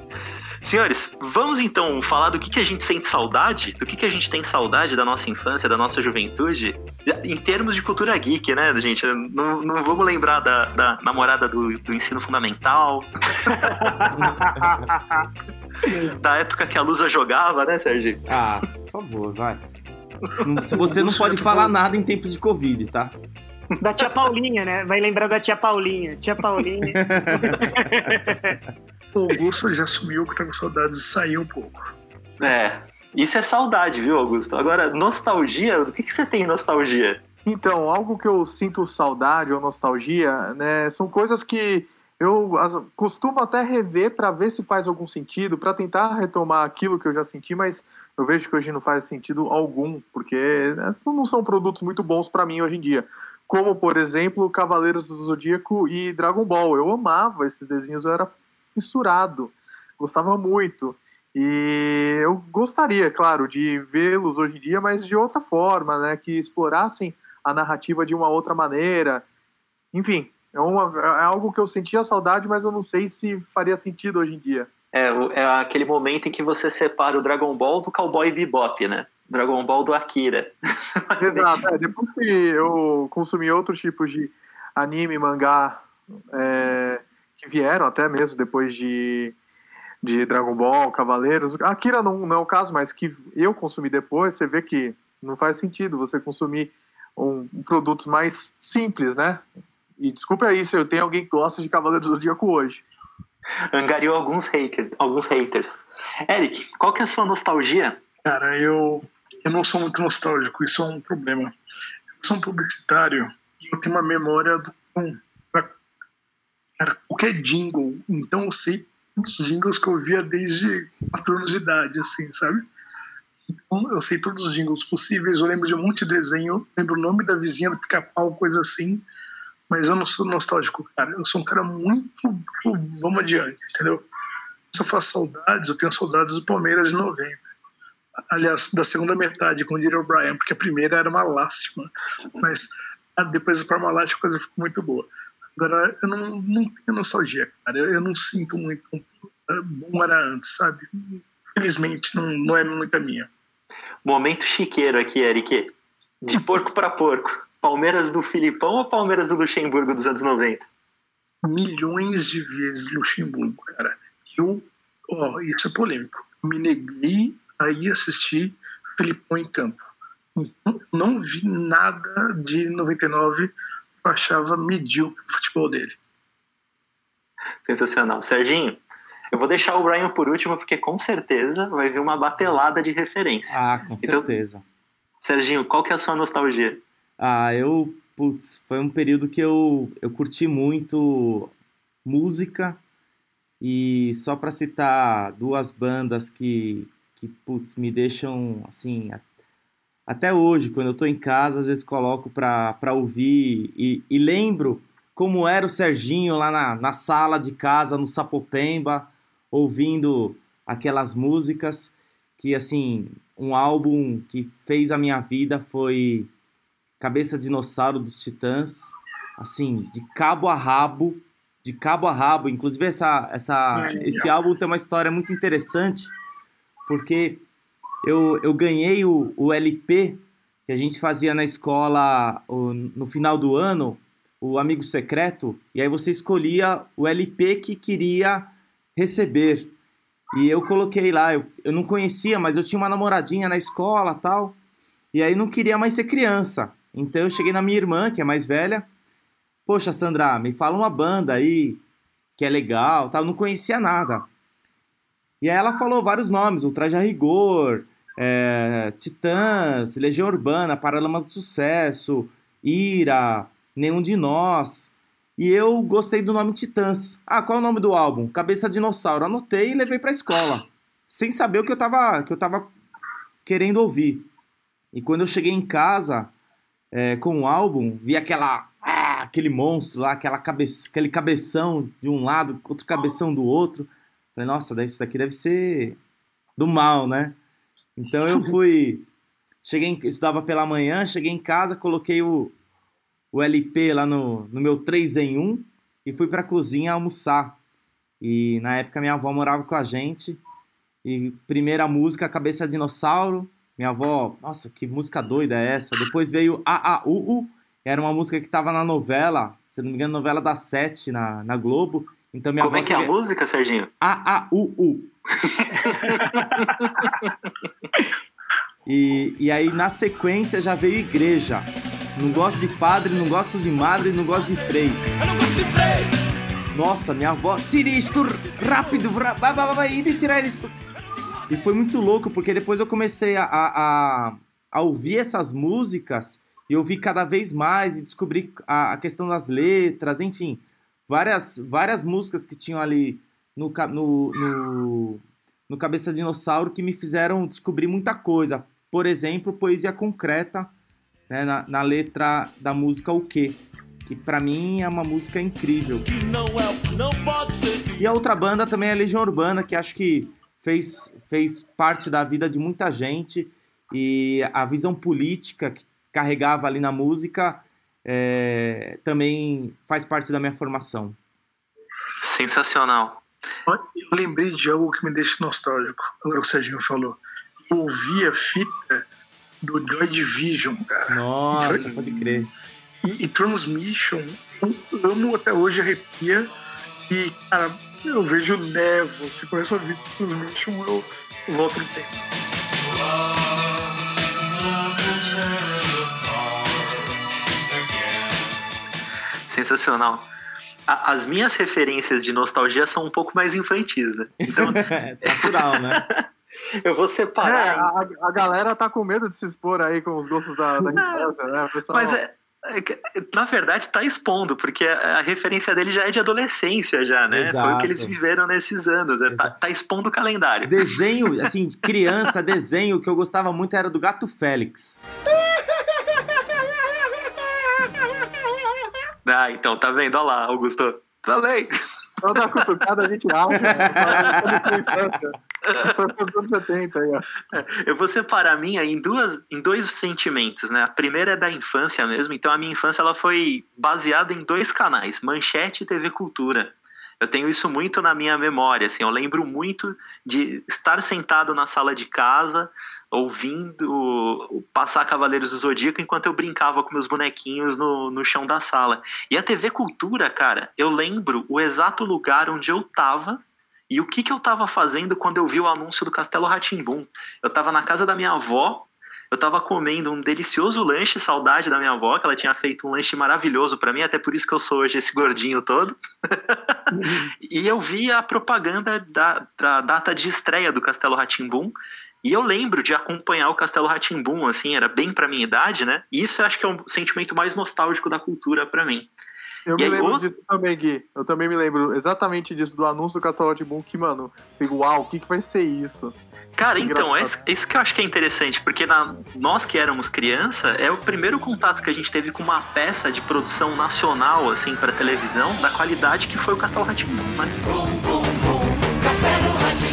Senhores, vamos então falar do que, que a gente sente saudade, do que, que a gente tem saudade da nossa infância, da nossa juventude, em termos de cultura geek, né, gente? Não, não vamos lembrar da, da namorada do, do ensino fundamental. da época que a Lusa jogava, né, Sérgio? Ah, por favor, vai. Você não pode falar nada em tempos de Covid, tá? Da tia Paulinha, né? Vai lembrar da tia Paulinha. Tia Paulinha. o Augusto já assumiu que tá com saudades de sair um pouco. É, isso é saudade, viu, Augusto? Agora, nostalgia, do que, que você tem nostalgia? Então, algo que eu sinto saudade ou nostalgia, né, são coisas que eu as, costumo até rever para ver se faz algum sentido, para tentar retomar aquilo que eu já senti, mas eu vejo que hoje não faz sentido algum, porque não são produtos muito bons para mim hoje em dia. Como, por exemplo, Cavaleiros do Zodíaco e Dragon Ball. Eu amava esses desenhos, eu era fissurado, gostava muito. E eu gostaria, claro, de vê-los hoje em dia, mas de outra forma, né? Que explorassem a narrativa de uma outra maneira. Enfim, é, uma, é algo que eu sentia saudade, mas eu não sei se faria sentido hoje em dia. É, é aquele momento em que você separa o Dragon Ball do Cowboy Bebop, né? Dragon Ball do Akira. Exato. É, depois que eu consumi outros tipos de anime, mangá, é, que vieram até mesmo depois de, de Dragon Ball, Cavaleiros. Akira não, não é o caso, mas que eu consumi depois, você vê que não faz sentido você consumir um, um produtos mais simples, né? E desculpa isso, eu tenho alguém que gosta de Cavaleiros do Zodíaco hoje. Angariou alguns, alguns haters. Eric, qual que é a sua nostalgia? Cara, eu, eu não sou muito nostálgico, isso é um problema. Eu sou um publicitário e eu tenho uma memória do, o que é jingle? Então eu sei os jingles que eu via desde 4 anos de idade, assim, sabe? Então eu sei todos os jingles possíveis, eu lembro de um monte de desenho, lembro o nome da vizinha do pica-pau, coisa assim, mas eu não sou nostálgico, cara. Eu sou um cara muito. Vamos adiante, entendeu? Se eu faço saudades, eu tenho saudades do Palmeiras de 90. Aliás, da segunda metade, com o o Brian, porque a primeira era uma lástima, mas depois do Parmalat a coisa ficou muito boa. Agora, eu não, não tenho nostalgia, cara. Eu, eu não sinto muito como era antes, sabe? Infelizmente, não, não é muita minha. Momento chiqueiro aqui, Eric. De porco para porco. Palmeiras do Filipão ou Palmeiras do Luxemburgo dos anos 90? Milhões de vezes Luxemburgo, cara. Eu, ó, isso é polêmico. Me neguei a ir assistir Filipão em campo. Então, não vi nada de 99 achava medíocre o futebol dele. Sensacional. Serginho, eu vou deixar o Brian por último, porque com certeza vai vir uma batelada de referência. Ah, com então, certeza. Serginho, qual que é a sua nostalgia? Ah, eu, putz, foi um período que eu, eu curti muito música e só para citar duas bandas que, que, putz, me deixam, assim, até hoje, quando eu estou em casa, às vezes coloco para ouvir e, e, lembro como era o Serginho lá na, na sala de casa, no Sapopemba, ouvindo aquelas músicas que, assim, um álbum que fez a minha vida foi Cabeça Dinossauro dos Titãs, assim, de cabo a rabo, de cabo a rabo. Inclusive, essa, essa, esse álbum tem uma história muito interessante, porque eu, eu ganhei o, o LP que a gente fazia na escola o, no final do ano, o amigo secreto, e aí você escolhia o LP que queria receber. E eu coloquei lá, eu, eu não conhecia, mas eu tinha uma namoradinha na escola tal, e aí não queria mais ser criança. Então eu cheguei na minha irmã, que é mais velha, poxa, Sandra, me fala uma banda aí que é legal, tal, eu não conhecia nada. E aí ela falou vários nomes, Ultraje a Rigor, é, Titãs, Legião Urbana, Paralamas do Sucesso, Ira, Nenhum de Nós. E eu gostei do nome Titãs. Ah, qual é o nome do álbum? Cabeça Dinossauro. Anotei e levei pra escola. Sem saber o que eu tava, que eu tava querendo ouvir. E quando eu cheguei em casa é, com o álbum, vi aquela. Ah, aquele monstro lá, aquela cabeça, aquele cabeção de um lado, outro cabeção do outro. Falei, nossa, isso daqui deve ser do mal, né? Então eu fui. Cheguei, em, estudava pela manhã, cheguei em casa, coloquei o, o LP lá no, no meu 3 em 1, e fui pra cozinha almoçar. E na época minha avó morava com a gente. E primeira música, Cabeça Dinossauro. Minha avó, nossa, que música doida é essa? Depois veio A A U U. Era uma música que tava na novela, se não me engano, novela da Sete na, na Globo. Então minha Como avó é que é a música, Serginho? A A U U. e, e aí na sequência já veio igreja. Não gosto de padre, não gosto de madre, não gosto de freio. Eu não gosto de freio. Nossa, minha avó, tire isto rápido, vai, vai, vai, vai, e tirar isto. E foi muito louco, porque depois eu comecei a, a, a, ouvir essas músicas e ouvir cada vez mais e descobrir a, a questão das letras, enfim, várias, várias músicas que tinham ali no, no, no, no Cabeça Dinossauro que me fizeram descobrir muita coisa. Por exemplo, Poesia Concreta, né, na, na letra da música O Quê? Que pra mim é uma música incrível. Que não é que. E a outra banda também é a Legião Urbana, que acho que fez, fez parte da vida de muita gente. E a visão política que carregava ali na música é, também faz parte da minha formação. Sensacional. Eu lembrei de algo que me deixa nostálgico, agora que o Serginho falou. Eu ouvi a fita do Joy Division, cara. Nossa, pode crer. E, e Transmission, eu amo até hoje, arrepia. E, cara, eu vejo nevo. Se começa a ouvir Transmission, eu volto no tempo. Sensacional. A- As minhas referências de nostalgia são um pouco mais infantis, né? Então Natural, né? eu vou É, separar. a, a galera tá com medo de se expor aí com os gostos da, da infância, né? Pessoal, Mas é, é na verdade tá expondo, porque a, a referência dele já é de adolescência, já, né? Foi o Exato. que eles viveram nesses anos. né? Tá, Exato. tá expondo o calendário. Desenho, assim, de criança, desenho que eu gostava muito era do Gato Félix. Ah, então, tá vendo? Olha lá, Augusto. Falei. toda cutucada a gente acha, Falando sobre infância. Infância dos anos 70 aí, ó. Eu vou separar a minha em, duas, em dois sentimentos, né? A primeira é da infância mesmo, então a minha infância ela foi baseada em dois canais, Manchete e TV Cultura. Eu tenho isso muito na minha memória, assim, eu lembro muito de estar sentado na sala de casa, ouvindo passar Cavaleiros do Zodíaco enquanto eu brincava com meus bonequinhos no, no chão da sala. E a TV Cultura, cara, eu lembro o exato lugar onde eu tava e o que, que eu tava fazendo quando eu vi o anúncio do Castelo Ratimbum. Eu tava na casa da minha avó, eu tava comendo um delicioso lanche, saudade da minha avó, que ela tinha feito um lanche maravilhoso pra mim, até por isso que eu sou hoje esse gordinho todo. e eu vi a propaganda da, da data de estreia do Castelo Ratimbum. E eu lembro de acompanhar o Castelo Ratimbum, assim, era bem pra minha idade, né? E isso eu acho que é um sentimento mais nostálgico da cultura pra mim. Eu E me aí, lembro outro- disso também, Gui. Eu também me lembro exatamente disso, do anúncio do Castelo Boom, que, mano, fico, uau, o que, que vai ser isso? Cara, Que então, é isso, que eu acho que é interessante, porque na- nós que éramos criança, é o primeiro contato que a gente teve com uma peça de produção nacional, assim, para televisão, da qualidade que foi o Castelo Rá-Tim-Bum, né? Castelo Rá-Tim-Bum.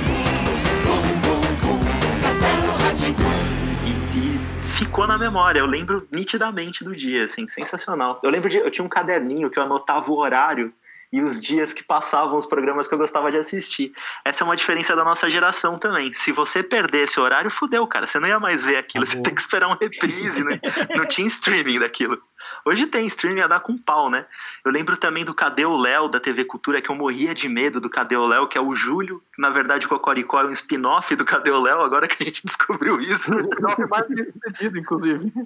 Ficou na memória, eu lembro nitidamente do dia, assim, sensacional. Eu lembro de, eu tinha um caderninho que eu anotava o horário e os dias que passavam os programas que eu gostava de assistir. Essa é uma diferença da nossa geração também. Se você perder esse horário, fudeu, cara. Você não ia mais ver aquilo, você tem que esperar um reprise, né? Não tinha streaming daquilo. Hoje tem streaming a dar com pau, né? Eu lembro também do Cadê o Léo da TV Cultura, que eu morria de medo do Cadê o Léo, que é o Júlio, que na verdade o Cocoricó é um spin-off do Cadê o Léo, agora que a gente descobriu isso. Não, é mais sucedido, inclusive.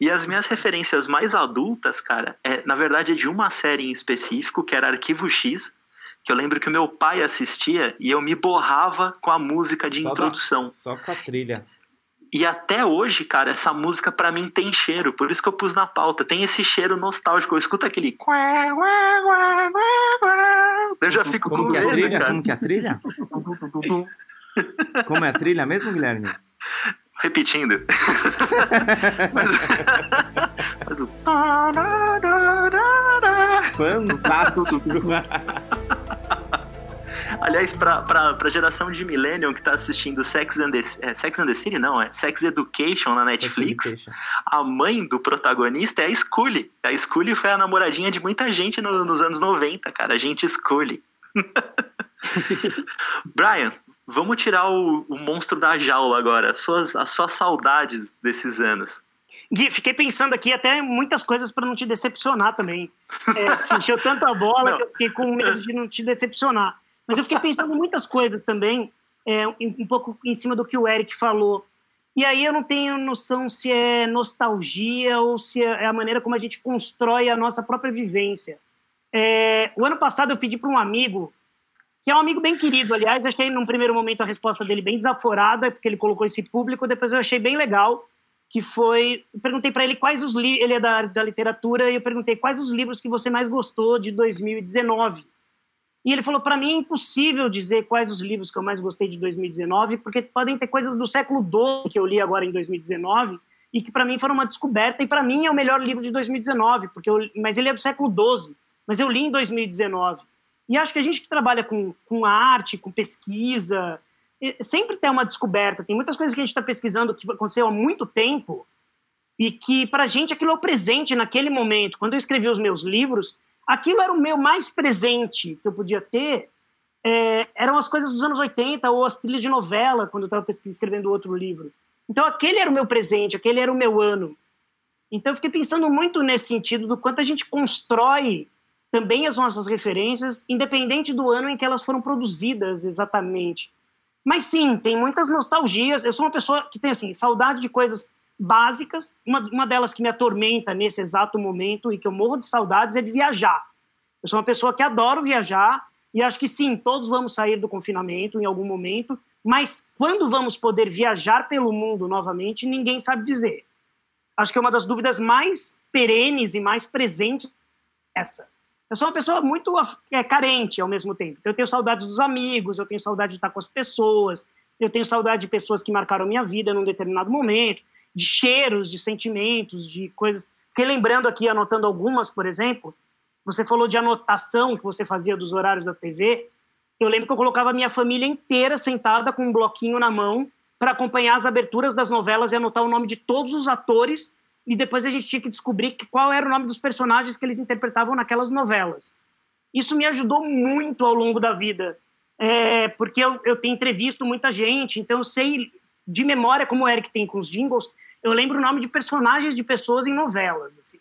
e as minhas referências mais adultas, cara, é, na verdade é de uma série em específico, que era Arquivo X, que eu lembro que o meu pai assistia e eu me borrava com a música de Só da- introdução. Só com a trilha. E até hoje, cara, essa música pra mim tem cheiro, por isso que eu pus na pauta. Tem esse cheiro nostálgico. Eu escuto aquele. Eu já fico Como com que é a medo, trilha? cara. Como que é a trilha? Como é a trilha mesmo, Guilherme? Repetindo. mas, mas o. Fantástico. Aliás, pra, pra, pra geração de Millennium que tá assistindo Sex and the, é, Sex and the City, não, é Sex Education na Netflix, Education. a mãe do protagonista é a Scully. A Scully foi a namoradinha de muita gente no- nos anos 90, cara. A gente Scully. Brian, vamos tirar o, o monstro da jaula agora. As suas, as suas saudades desses anos. Gui, fiquei pensando aqui até muitas coisas para não te decepcionar também. É, você encheu tanto a bola Não. que eu fiquei com medo de não te decepcionar. Mas eu fiquei pensando em muitas coisas também, é, um pouco em cima do que o Eric falou. E aí eu não tenho noção se é nostalgia ou se é a maneira como a gente constrói a nossa própria vivência. É, o ano passado eu pedi para um amigo, que é um amigo bem querido, aliás, achei num primeiro momento a resposta dele bem desaforada, porque ele colocou esse público, depois eu achei bem legal, que foi, perguntei para ele quais os li ele é da, da literatura e eu perguntei quais os livros que você mais gostou de 2019. E ele falou para mim é impossível dizer quais os livros que eu mais gostei de 2019, porque podem ter coisas do século XII que eu li agora em 2019 e que para mim foram uma descoberta e para mim é o melhor livro de 2019, porque eu, mas ele é do século XII, mas eu li em 2019. E acho que a gente que trabalha com, com arte, com pesquisa, sempre tem uma descoberta. Tem muitas coisas que a gente está pesquisando que aconteceu há muito tempo e que para a gente aquilo é o presente naquele momento. Quando eu escrevi os meus livros, aquilo era o meu mais presente que eu podia ter. é, eram as coisas dos anos 80 ou as trilhas de novela, quando eu estava escrevendo outro livro. Então aquele era o meu presente, aquele era o meu ano. Então eu fiquei pensando muito nesse sentido do quanto a gente constrói também as nossas referências, independente do ano em que elas foram produzidas exatamente. Mas sim, tem muitas nostalgias. Eu sou uma pessoa que tem assim saudade de coisas básicas. Uma, uma delas que me atormenta nesse exato momento e que eu morro de saudades é de viajar. Eu sou uma pessoa que adoro viajar e acho que sim, todos vamos sair do confinamento em algum momento, mas quando vamos poder viajar pelo mundo novamente, ninguém sabe dizer. Acho que é uma das dúvidas mais perenes e mais presentes essa. Eu sou uma pessoa muito é, carente ao mesmo tempo. Então, eu tenho saudades dos amigos, eu tenho saudade de estar com as pessoas, eu tenho saudade de pessoas que marcaram minha vida num determinado momento, de cheiros, de sentimentos, de coisas. Fiquei lembrando aqui, anotando algumas, por exemplo. Você falou de anotação que você fazia dos horários da TV. Eu lembro que eu colocava a minha família inteira sentada com um bloquinho na mão para acompanhar as aberturas das novelas e anotar o nome de todos os atores e depois a gente tinha que descobrir qual era o nome dos personagens que eles interpretavam naquelas novelas. Isso me ajudou muito ao longo da vida, é, porque eu, eu tenho entrevisto muita gente, então eu sei de memória, como o Eric tem com os jingles, eu lembro o nome de personagens de pessoas em novelas. Assim.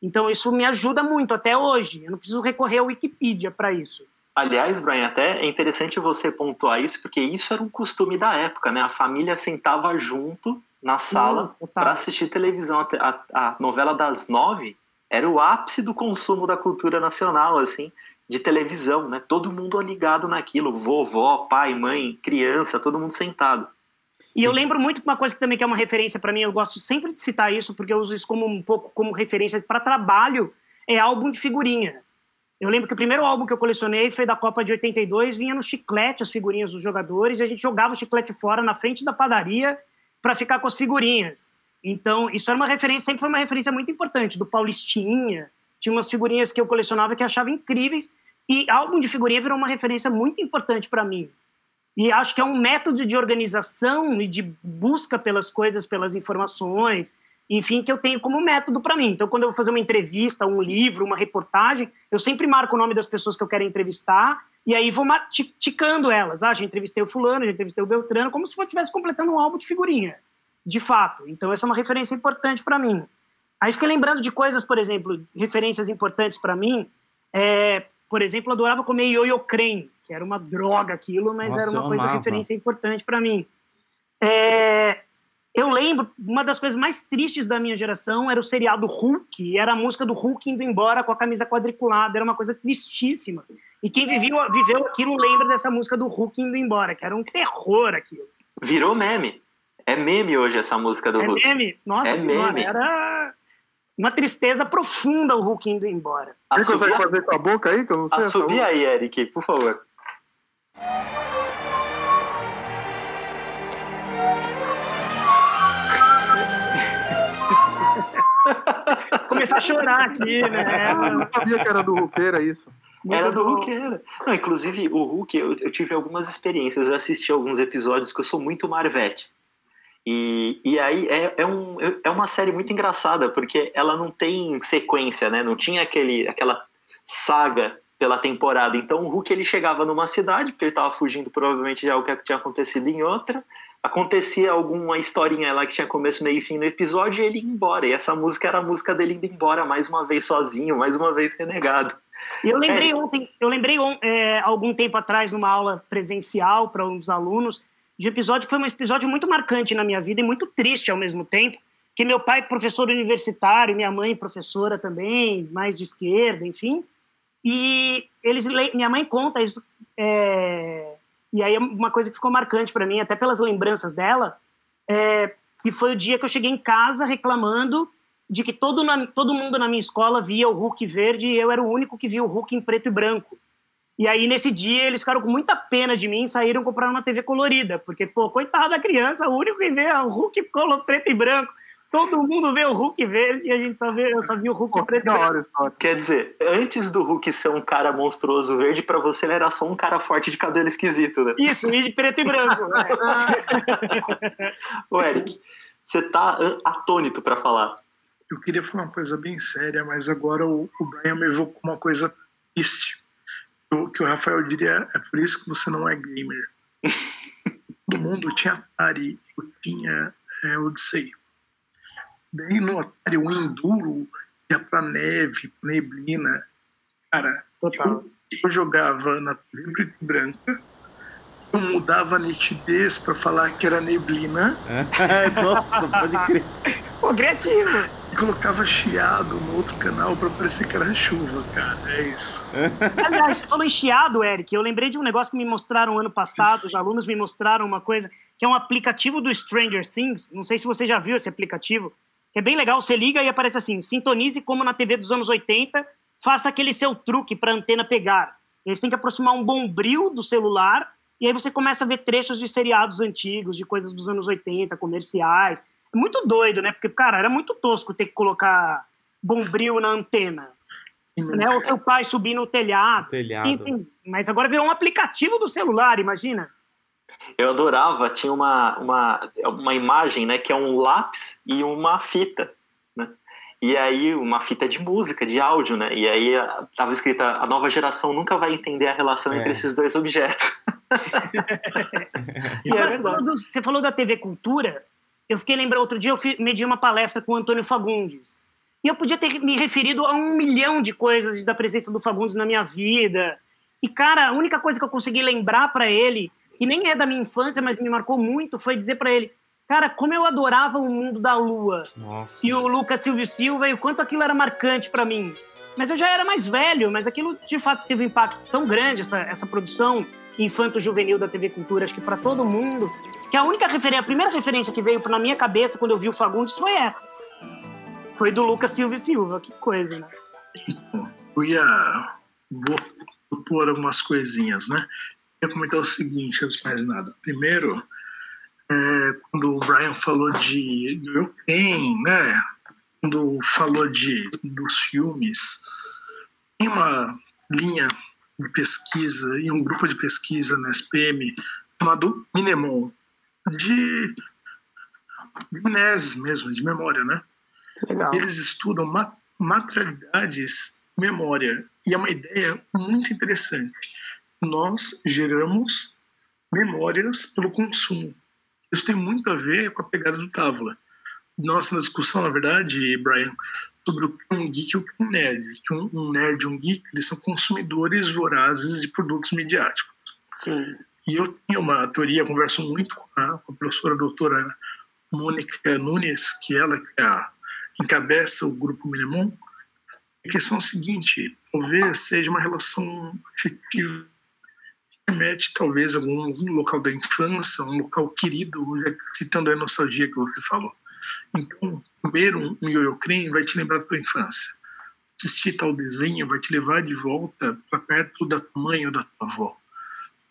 Então isso me ajuda muito até hoje. Eu não preciso recorrer à Wikipedia para isso. Aliás, Brian, até é interessante você pontuar isso, porque isso era um costume da época, né? A família sentava junto na sala para assistir televisão. A, a- a novela das nove era o ápice do consumo da cultura nacional, assim, de televisão, né? Todo mundo ligado naquilo, vovó, pai, mãe, criança, todo mundo sentado. E eu lembro muito uma coisa que também que é uma referência para mim, eu gosto sempre de citar isso, porque eu uso isso como um pouco como referência para trabalho, é álbum de figurinha. Eu lembro que o primeiro álbum que eu colecionei foi da Copa de 82, vinha no chiclete as figurinhas dos jogadores, e a gente jogava o chiclete fora na frente da padaria para ficar com as figurinhas. Então, isso era uma referência, sempre foi uma referência muito importante, do Paulistinha. Tinha umas figurinhas que eu colecionava que eu achava incríveis, e álbum de figurinha virou uma referência muito importante para mim. E acho que é um método de organização e de busca pelas coisas, pelas informações, enfim, que eu tenho como método para mim. Então, quando eu vou fazer uma entrevista, um livro, uma reportagem, eu sempre marco o nome das pessoas que eu quero entrevistar e aí vou ticando elas. Ah, já entrevistei o fulano, já entrevistei o Beltrano, como se eu estivesse completando um álbum de figurinha, de fato. Então, essa é uma referência importante para mim. Aí fiquei lembrando de coisas, por exemplo, referências importantes para mim. É, por exemplo, adorava comer ioiô creme, que era uma droga aquilo, mas Nossa, era uma coisa amava. referência importante para mim. É, eu lembro, uma das coisas mais tristes da minha geração era o seriado Hulk, e era a música do Hulk indo embora com a camisa quadriculada, era uma coisa tristíssima. E quem viveu, viveu aquilo lembra dessa música do Hulk indo embora, que era um terror aquilo. Virou meme. É meme hoje essa música do É Hulk. meme? Nossa É senhora, meme. era uma tristeza profunda o Hulk indo embora. Você consegue fazer com a boca aí, que eu não sei? essa aí, Eric, por favor. Começar a chorar aqui, né? Eu não sabia que era do roqueiro, é isso. Era do Hulk, era. Não, inclusive, o Hulk, eu, eu tive algumas experiências. Eu assisti alguns episódios que eu sou muito Marvete. E, e aí é, é, um, é uma série muito engraçada, porque ela não tem sequência, né? Não tinha aquele, aquela saga pela temporada. Então o Hulk ele chegava numa cidade, porque ele estava fugindo provavelmente de algo que tinha acontecido em outra. Acontecia alguma historinha lá que tinha começo, meio e fim no episódio e ele ia embora. E essa música era a música dele indo embora mais uma vez sozinho, mais uma vez renegado. E eu lembrei é. ontem, eu lembrei é, algum tempo atrás, numa aula presencial para uns alunos, de episódio que foi um episódio muito marcante na minha vida e muito triste ao mesmo tempo, que meu pai professor universitário, minha mãe professora também, mais de esquerda, enfim, e eles, minha mãe conta isso, é, e aí é uma coisa que ficou marcante para mim, até pelas lembranças dela, é, que foi o dia que eu cheguei em casa reclamando de que todo, na, todo mundo na minha escola via o Hulk verde e eu era o único que via o Hulk em preto e branco. E aí, nesse dia, eles ficaram com muita pena de mim e saíram comprar uma TV colorida. Porque, pô, coitada da criança, o único que vê o Hulk color preto e branco. Todo mundo vê o Hulk verde e a gente só vê, eu só vi o Hulk preto. Hora, Quer dizer, antes do Hulk ser um cara monstruoso verde, para você ele era só um cara forte de cabelo esquisito, né? Isso, e de preto e branco. Ô, Eric, você tá atônito para falar. Eu queria falar uma coisa bem séria, mas agora o, o Brian me evocou uma coisa triste. O que o Rafael diria é por isso que você não é gamer. Todo mundo tinha Atari, eu tinha é, Odyssey. Daí no Atari o Enduro ia pra neve, neblina. Cara, eu, eu, jogava na TV branca, eu mudava a nitidez para falar que era neblina. Nossa, pode crer. Pô, criativo. E colocava chiado no outro canal para parecer que era chuva, cara. É isso. Aliás, você falou em chiado, Eric. Eu lembrei de um negócio que me mostraram ano passado. Isso. Os alunos me mostraram uma coisa que é um aplicativo do Stranger Things. Não sei se você já viu esse aplicativo que é bem legal. Você liga e aparece assim: sintonize como na TV dos anos 80, faça aquele seu truque para a antena pegar. Eles têm que aproximar um bombril do celular e aí você começa a ver trechos de seriados antigos, de coisas dos anos 80, comerciais. Muito doido, né? Porque, cara, era muito tosco ter que colocar bombril na antena. Né? O seu pai subir no telhado. telhado. Enfim, mas agora virou um aplicativo do celular, imagina. Eu adorava, tinha uma, uma, uma imagem, né, que é um lápis e uma fita, né? E aí, uma fita de música, de áudio, né? E aí estava escrita: a nova geração nunca vai entender a relação é. entre esses dois objetos. e é você falou da TV Cultura, eu fiquei lembrando, outro dia eu medi uma palestra com o Antônio Fagundes. E eu podia ter me referido a um milhão de coisas da presença do Fagundes na minha vida. E, cara, a única coisa que eu consegui lembrar para ele que nem é da minha infância, mas me marcou muito, foi dizer para ele, cara, como eu adorava o mundo da Lua. Nossa. E o Lucas Silvio Silva e o quanto aquilo era marcante para mim. Mas eu já era mais velho, mas aquilo de fato teve um impacto tão grande, essa, essa produção infanto-juvenil da TV Cultura, acho que para todo mundo, que a única referência, a primeira referência que veio na minha cabeça quando eu vi o Fagundes foi essa. Foi do Lucas Silvio Silva, que coisa, né? Eu ia vou algumas coisinhas, né? queria comentar o seguinte, antes de mais nada. Primeiro, é, quando o Brian falou de New né? Quando falou de dos filmes, tem uma linha de pesquisa e um grupo de pesquisa na SPM chamado Minemon, de, de mesmo, de memória, né? Legal. Eles estudam materialidades memória e é uma ideia muito interessante nós geramos memórias pelo consumo. Isso tem muito a ver com a pegada do Távola. Nossa, na discussão, na verdade, Brian, sobre o que é um geek e o que é um nerd. Que um, nerd e um geek, eles são consumidores vorazes de produtos midiáticos. Sim. E eu tinha uma teoria, converso muito com a, com a professora doutora Mônica Nunes, que ela que é encabeça o grupo Minemon, a questão é a seguinte, talvez seja uma relação afetiva remete talvez a algum local da infância, um local querido, citando a nostalgia que você falou. Então, comer um, ioiô creme vai te lembrar da tua infância. Assistir tal desenho vai te levar de volta para perto da tua mãe ou da tua avó.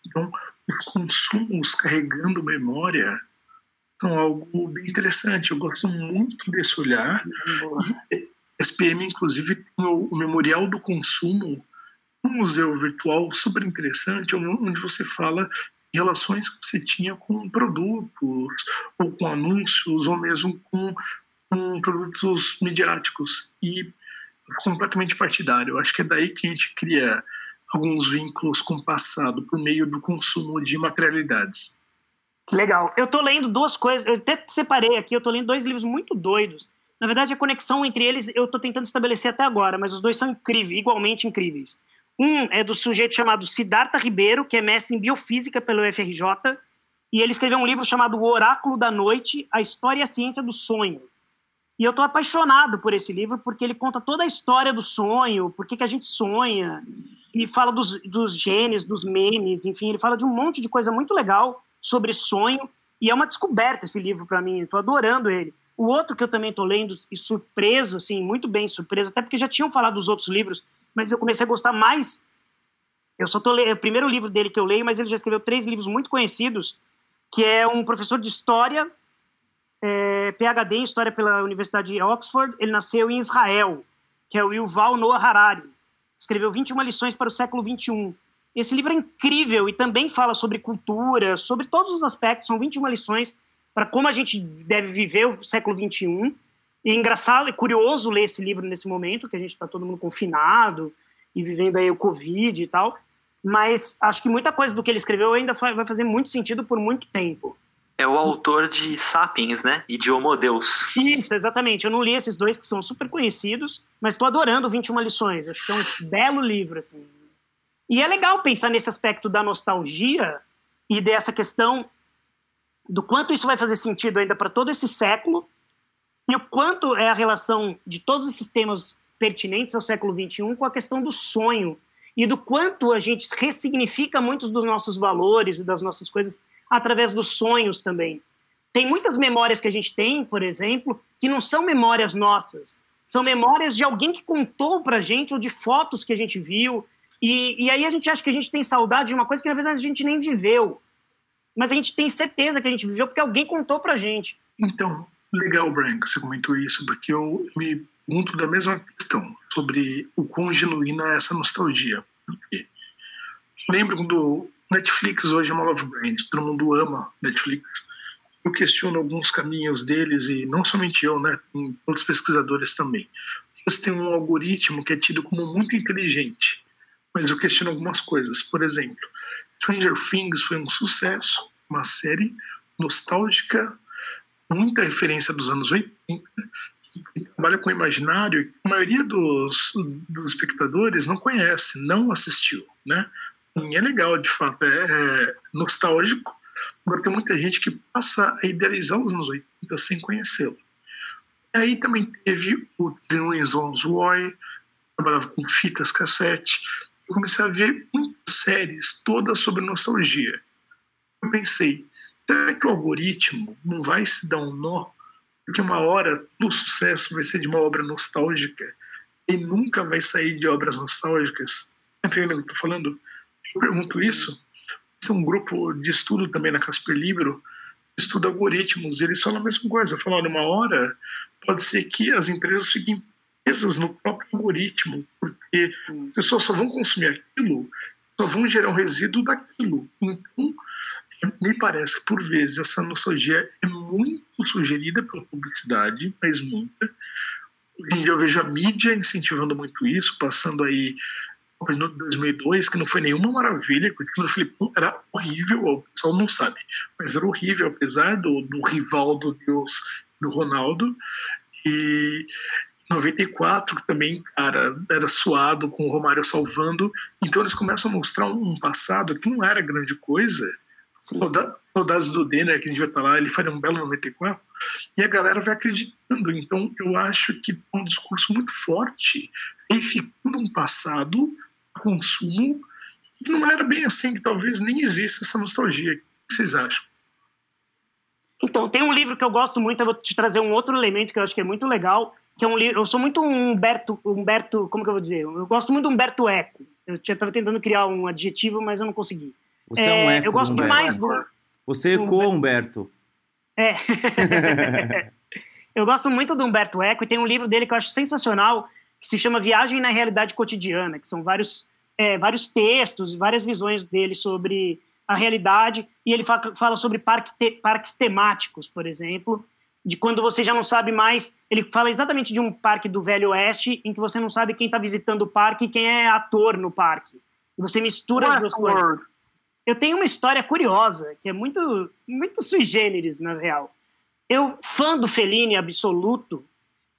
Então, os consumos carregando memória são algo bem interessante. Eu gosto muito desse olhar. SPM, inclusive, tem o, Memorial do Consumo um museu virtual super interessante, onde você fala relações que você tinha com produtos, ou com anúncios, ou mesmo com, com produtos midiáticos. E completamente partidário. Eu acho que é daí que a gente cria alguns vínculos com o passado, por meio do consumo de materialidades. Legal. Eu tô lendo duas coisas, eu até separei aqui, eu tô lendo dois livros muito doidos. Na verdade, a conexão entre eles eu tô tentando estabelecer até agora, mas os dois são incríveis, igualmente incríveis. Um é do sujeito chamado Siddhartha Ribeiro, que é mestre em biofísica pelo FRJ, e ele escreveu um livro chamado O Oráculo da Noite: A História e a Ciência do Sonho. E eu estou apaixonado por esse livro porque ele conta toda a história do sonho, por que, a gente sonha, e fala dos, dos genes, dos memes, enfim, ele fala de um monte de coisa muito legal sobre sonho, e é uma descoberta esse livro para mim, estou adorando ele. O outro que eu também estou lendo, e surpreso, assim, muito bem surpreso, até porque já tinham falado dos outros livros, mas eu comecei a gostar mais. Eu só estou lendo, é o primeiro livro dele que eu leio, mas ele já escreveu três livros muito conhecidos, que é um professor de história é, PhD em História pela Universidade de Oxford. Ele nasceu em Israel, que é o Yuval Noah Harari. Escreveu 21 lições para o século 21. Esse livro é incrível e também fala sobre cultura, sobre todos os aspectos. São 21 lições para como a gente deve viver o século 21. E é engraçado e curioso ler esse livro nesse momento, que a gente está todo mundo confinado e vivendo aí o Covid e tal. Mas acho que muita coisa do que ele escreveu ainda vai fazer muito sentido por muito tempo. É o autor de Sapiens, né? E de Homo Deus. Isso, exatamente. Eu não li esses dois que são super conhecidos, mas estou adorando 21 lições. Acho que é um belo livro, assim. E é legal pensar nesse aspecto da nostalgia e dessa questão do quanto isso vai fazer sentido ainda para todo esse século e o quanto é a relação de todos esses temas pertinentes ao século XXI com a questão do sonho e do quanto a gente ressignifica muitos dos nossos valores e das nossas coisas através dos sonhos também. Tem muitas memórias que a gente tem, por exemplo, que não são memórias nossas, são memórias de alguém que contou pra gente ou de fotos que a gente viu. E, e aí a gente acha que a gente tem saudade de uma coisa que na verdade a gente nem viveu. Mas a gente tem certeza que a gente viveu porque alguém contou pra gente. Então, legal, Brian, que você comentou isso, porque eu me pergunto da mesma questão sobre o quão genuína é essa nostalgia. Lembro quando Netflix hoje é uma love brand, todo mundo ama Netflix. Eu questiono alguns caminhos deles e não somente eu, né, outros pesquisadores também. Eles têm um algoritmo que é tido como muito inteligente, mas eu questiono algumas coisas. Por exemplo, Stranger Things foi um sucesso, uma série nostálgica, muita referência dos anos 80, trabalha com imaginário a maioria dos, dos espectadores não conhece, não assistiu, né? é legal, de fato, é, é nostálgico. Agora tem muita gente que passa a idealizar os anos 80 sem conhecê-lo. E aí também teve o Trilins Roy, trabalhava com fitas cassete. Eu comecei a ver muitas séries, todas sobre nostalgia. Eu pensei, será que o algoritmo não vai se dar um nó? Porque uma hora o sucesso vai ser de uma obra nostálgica e nunca vai sair de obras nostálgicas. Entendeu o que eu estou falando? Eu pergunto isso. Esse é um grupo de estudo também na Casper Libro, estuda algoritmos, eles falam a mesma coisa. Falam, uma hora pode ser que as empresas fiquem presas no próprio algoritmo, porque as pessoas só vão consumir aquilo, só vão gerar um resíduo daquilo. Então, me parece que, por vezes, essa nostalgia é muito sugerida pela publicidade, mas muita. Hoje em dia eu vejo a mídia incentivando muito isso, passando aí no 2002, que não foi nenhuma maravilha, que o Filipão era horrível, o pessoal não sabe, mas era horrível, apesar do, do rival do Deus, do Ronaldo. E 94 que também, cara, era suado com o Romário salvando. Então eles começam a mostrar um passado que não era grande coisa. Saudades do Denner, que a gente vai estar lá, ele faria um belo 94. E a galera vai acreditando. Então eu acho que é um discurso muito forte, reificando um passado consumo que não era bem assim, que talvez nem exista essa nostalgia. O que vocês acham? Então, tem um livro que eu gosto muito, eu vou te trazer um outro elemento que eu acho que é muito legal, que é um livro, eu sou muito um Humberto, Humberto, como que eu vou dizer? Eu gosto muito do Humberto Eco. Eu estava tentando criar um adjetivo, mas eu não consegui. Você é, um eco Eu gosto demais do... Você ecoa, Humberto. É. eu gosto muito do Humberto Eco e tem um livro dele que eu acho sensacional, que se chama Viagem na Realidade Cotidiana, que são vários é, vários textos, várias visões dele sobre a realidade, e ele fala, fala sobre parque te, parques temáticos, por exemplo, de quando você já não sabe mais. Ele fala exatamente de um parque do Velho Oeste em que você não sabe quem está visitando o parque e quem é ator no parque. E você mistura as duas coisas. Eu tenho uma história curiosa, que é muito, muito sui generis, na real. Eu, fã do Fellini absoluto,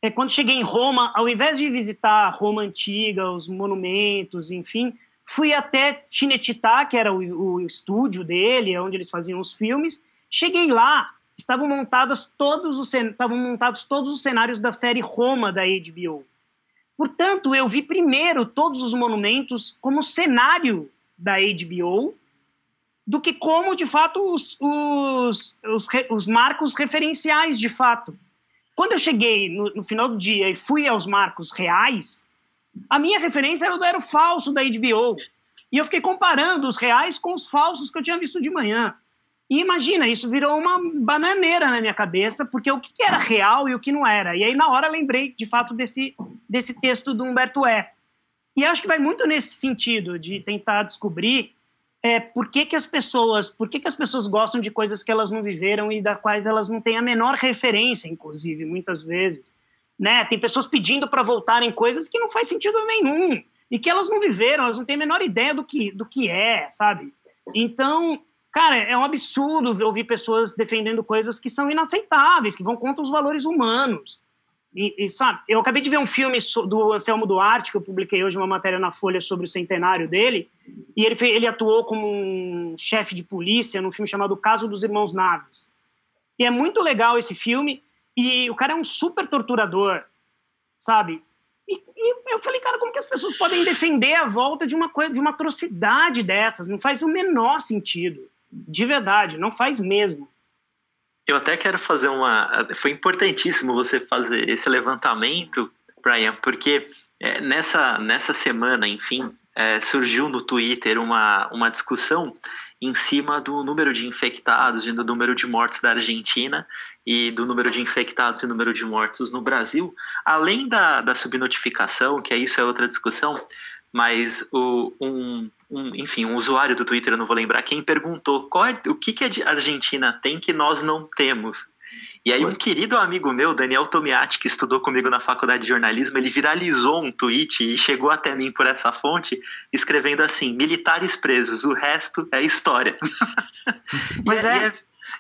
é quando cheguei em Roma, ao invés de visitar Roma antiga, os monumentos, enfim, fui até Cinecittà, que era o, o estúdio dele, onde eles faziam os filmes. Cheguei lá, estavam montados todos os estavam montados todos os cenários da série Roma da HBO. Portanto, eu vi primeiro todos os monumentos como cenário da HBO do que como, de fato, os, os, os, os marcos referenciais, de fato. Quando eu cheguei no, no, final do dia e fui aos marcos reais, a minha referência era, era o falso da HBO. E eu fiquei comparando os reais com os falsos que eu tinha visto de manhã. E imagina, isso virou uma bananeira na minha cabeça, porque o que era real e o que não era. E aí, na hora, lembrei, de fato, desse, desse texto do Humberto E. E acho que vai muito nesse sentido, de tentar descobrir é, por que, que as pessoas por que, que as pessoas gostam de coisas que elas não viveram e das quais elas não têm a menor referência, inclusive, muitas vezes. Né? Tem pessoas pedindo para voltarem coisas que não faz sentido nenhum e que elas não viveram, elas não têm a menor ideia do que, do que é, sabe? Então, cara, é um absurdo ouvir pessoas defendendo coisas que são inaceitáveis, que vão contra os valores humanos. E, e, sabe, eu acabei de ver um filme do Anselmo Duarte, que eu publiquei hoje uma matéria na Folha sobre o centenário dele, e ele, ele atuou como um chefe de polícia num filme chamado Caso dos Irmãos Naves. E é muito legal esse filme, e o cara é um super torturador, sabe? E, e, eu falei, cara, como que as pessoas podem defender a volta de uma coisa, de uma atrocidade dessas? Não faz o menor sentido. De verdade, não faz mesmo. Eu até quero fazer uma. Foi importantíssimo você fazer esse levantamento, Brian, porque é, nessa, nessa semana, enfim, é, surgiu no Twitter uma, uma discussão em cima do número de infectados e do número de mortos da Argentina e do número de infectados e número de mortos no Brasil, além da, da subnotificação, que é isso é outra discussão, mas o, um, um, enfim, um usuário do Twitter, eu não vou lembrar quem, perguntou é, o que, que a Argentina tem que nós não temos. E aí um querido amigo meu, Daniel Tomiati, que estudou comigo na faculdade de jornalismo, ele viralizou um tweet e chegou até mim por essa fonte, escrevendo assim, militares presos, o resto é história. Mas é, é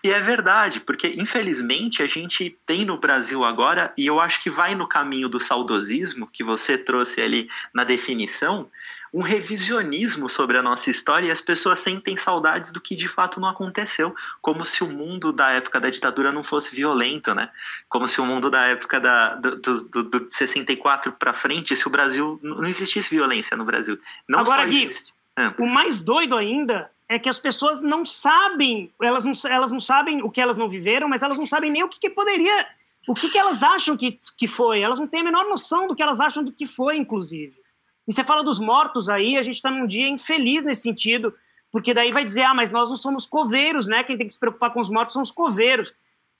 e é verdade, porque infelizmente a gente tem no Brasil agora, e eu acho que vai no caminho do saudosismo, que você trouxe ali na definição, um revisionismo sobre a nossa história e as pessoas sentem saudades do que de fato não aconteceu, como se o mundo da época da ditadura não fosse violento, né? Como se o mundo da época da, do, do, do 64 para frente, se o Brasil não existisse violência no Brasil. Não Agora, Gui, ah. o mais doido ainda é que as pessoas não sabem, elas não, elas não sabem o que elas não viveram, mas elas não sabem nem o que, que poderia, o que, que elas acham que, que foi. Elas não têm a menor noção do que elas acham do que foi, inclusive. E você fala dos mortos aí, a gente está num dia infeliz nesse sentido, porque daí vai dizer, ah, mas nós não somos coveiros, né? Quem tem que se preocupar com os mortos são os coveiros.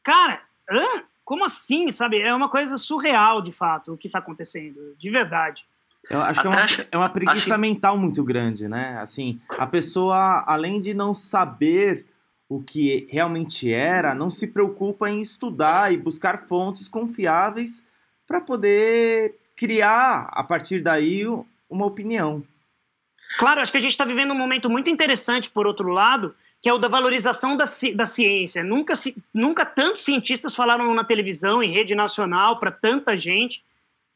Cara, hã? como assim, sabe? É uma coisa surreal, de fato, o que está acontecendo, de verdade. Eu acho que é uma, é uma preguiça acho... mental muito grande, né? Assim, a pessoa, além de não saber o que realmente era, não se preocupa em estudar e buscar fontes confiáveis para poder criar, a partir daí, uma opinião. Claro, acho que a gente está vivendo um momento muito interessante, por outro lado, que é o da valorização da, da ciência. Nunca, nunca tantos cientistas falaram na televisão, em rede nacional, para tanta gente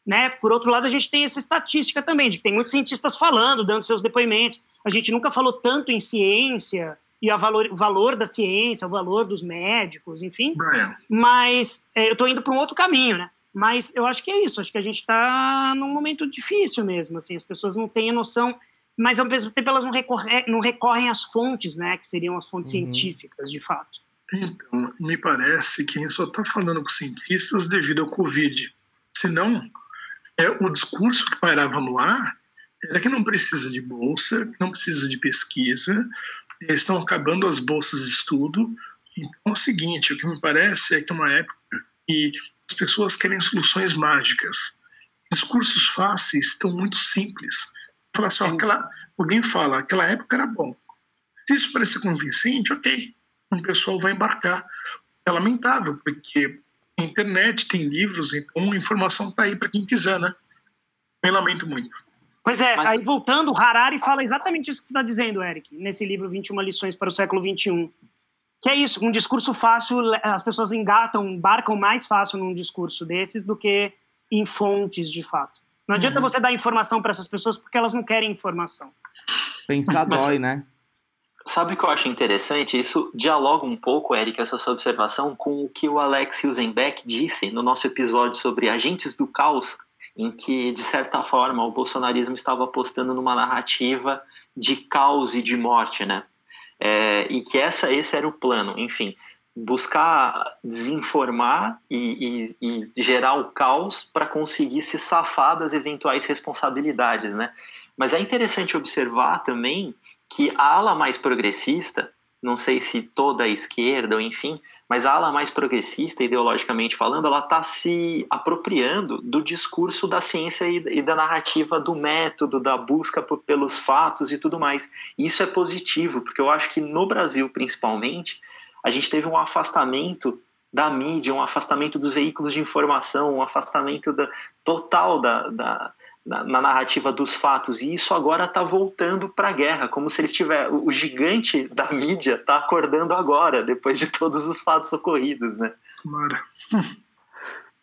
né? Por outro lado, a gente tem essa estatística também, de que tem muitos cientistas falando, dando seus depoimentos. A gente nunca falou tanto em ciência e valor, o valor da ciência, o valor dos médicos, enfim. Brian. Mas é, eu estou indo para um outro caminho, né? Mas eu acho que é isso. Acho que a gente está num momento difícil mesmo. Assim, as pessoas não têm a noção, mas ao mesmo tempo elas não, recorre, não recorrem às fontes, né? Que seriam as fontes uhum. científicas, de fato. Então, me parece que a gente só está falando com cientistas devido ao Covid. Senão, é, o discurso que pairava no ar era que não precisa de bolsa, não precisa de pesquisa, estão acabando as bolsas de estudo. Então é o seguinte, o que me parece é que é uma época e as pessoas querem soluções mágicas. Discursos fáceis estão muito simples. Falar só, aquela, alguém fala, aquela época era bom. Se isso parecer convincente, ok. Um pessoal vai embarcar. É lamentável, porque a internet tem livros, então a informação está aí para quem quiser, né? Eu lamento muito. Pois é, Mas- aí voltando, o Harari fala exatamente isso que você está dizendo, Eric, nesse livro 21 lições para o século 21. Que é isso, um discurso fácil, as pessoas engatam, embarcam mais fácil num discurso desses do que em fontes de fato. Não adianta você dar informação para essas pessoas porque elas não querem informação. Pensar dói, né? Sabe o que eu acho interessante? Isso dialoga um pouco, Eric, essa sua observação, com o que o Alex Hilsenbeck disse no nosso episódio sobre agentes do caos, em que, de certa forma, o bolsonarismo estava apostando numa narrativa de caos e de morte, né? É, e que essa, esse era o plano, enfim, buscar desinformar e, e- e gerar o caos para conseguir se safar das eventuais responsabilidades, né? Mas é interessante observar também que a ala mais progressista, não sei se toda a esquerda, ou enfim, mas a ala mais progressista, ideologicamente falando, ela está se apropriando do discurso da ciência e, da narrativa do método, da busca por- pelos fatos e tudo mais. Isso é positivo, porque eu acho que no Brasil, principalmente, a gente teve um afastamento da mídia, um afastamento dos veículos de informação, um afastamento da- total da, da, na, na narrativa dos fatos. E isso agora está voltando para a guerra, como se eles tivessem. O gigante da mídia está acordando agora, depois de todos os fatos ocorridos, né? Tomara.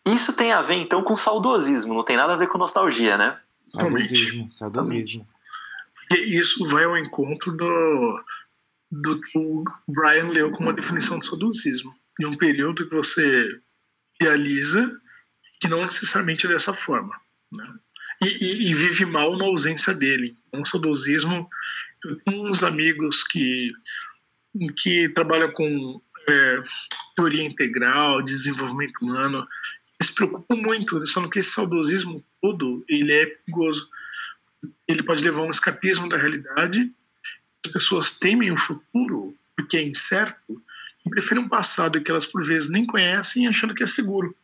Isso tem a ver, então, com saudosismo, não tem nada a ver com nostalgia, né? Saudosismo, saudosismo. Porque isso vai ao encontro do, do que o Brian leu como uma definição de saudosismo. De um período que você realiza que não necessariamente é dessa forma. Né? E, e- e vive mal na ausência dele. Um saudosismo. Uns amigos que, que trabalham com é, teoria integral, desenvolvimento humano. Eles se preocupam muito, falam que esse saudosismo todo ele é perigoso ele pode levar a um escapismo da realidade. As pessoas temem o futuro porque é incerto e preferem um passado que elas por vezes nem conhecem achando que é seguro.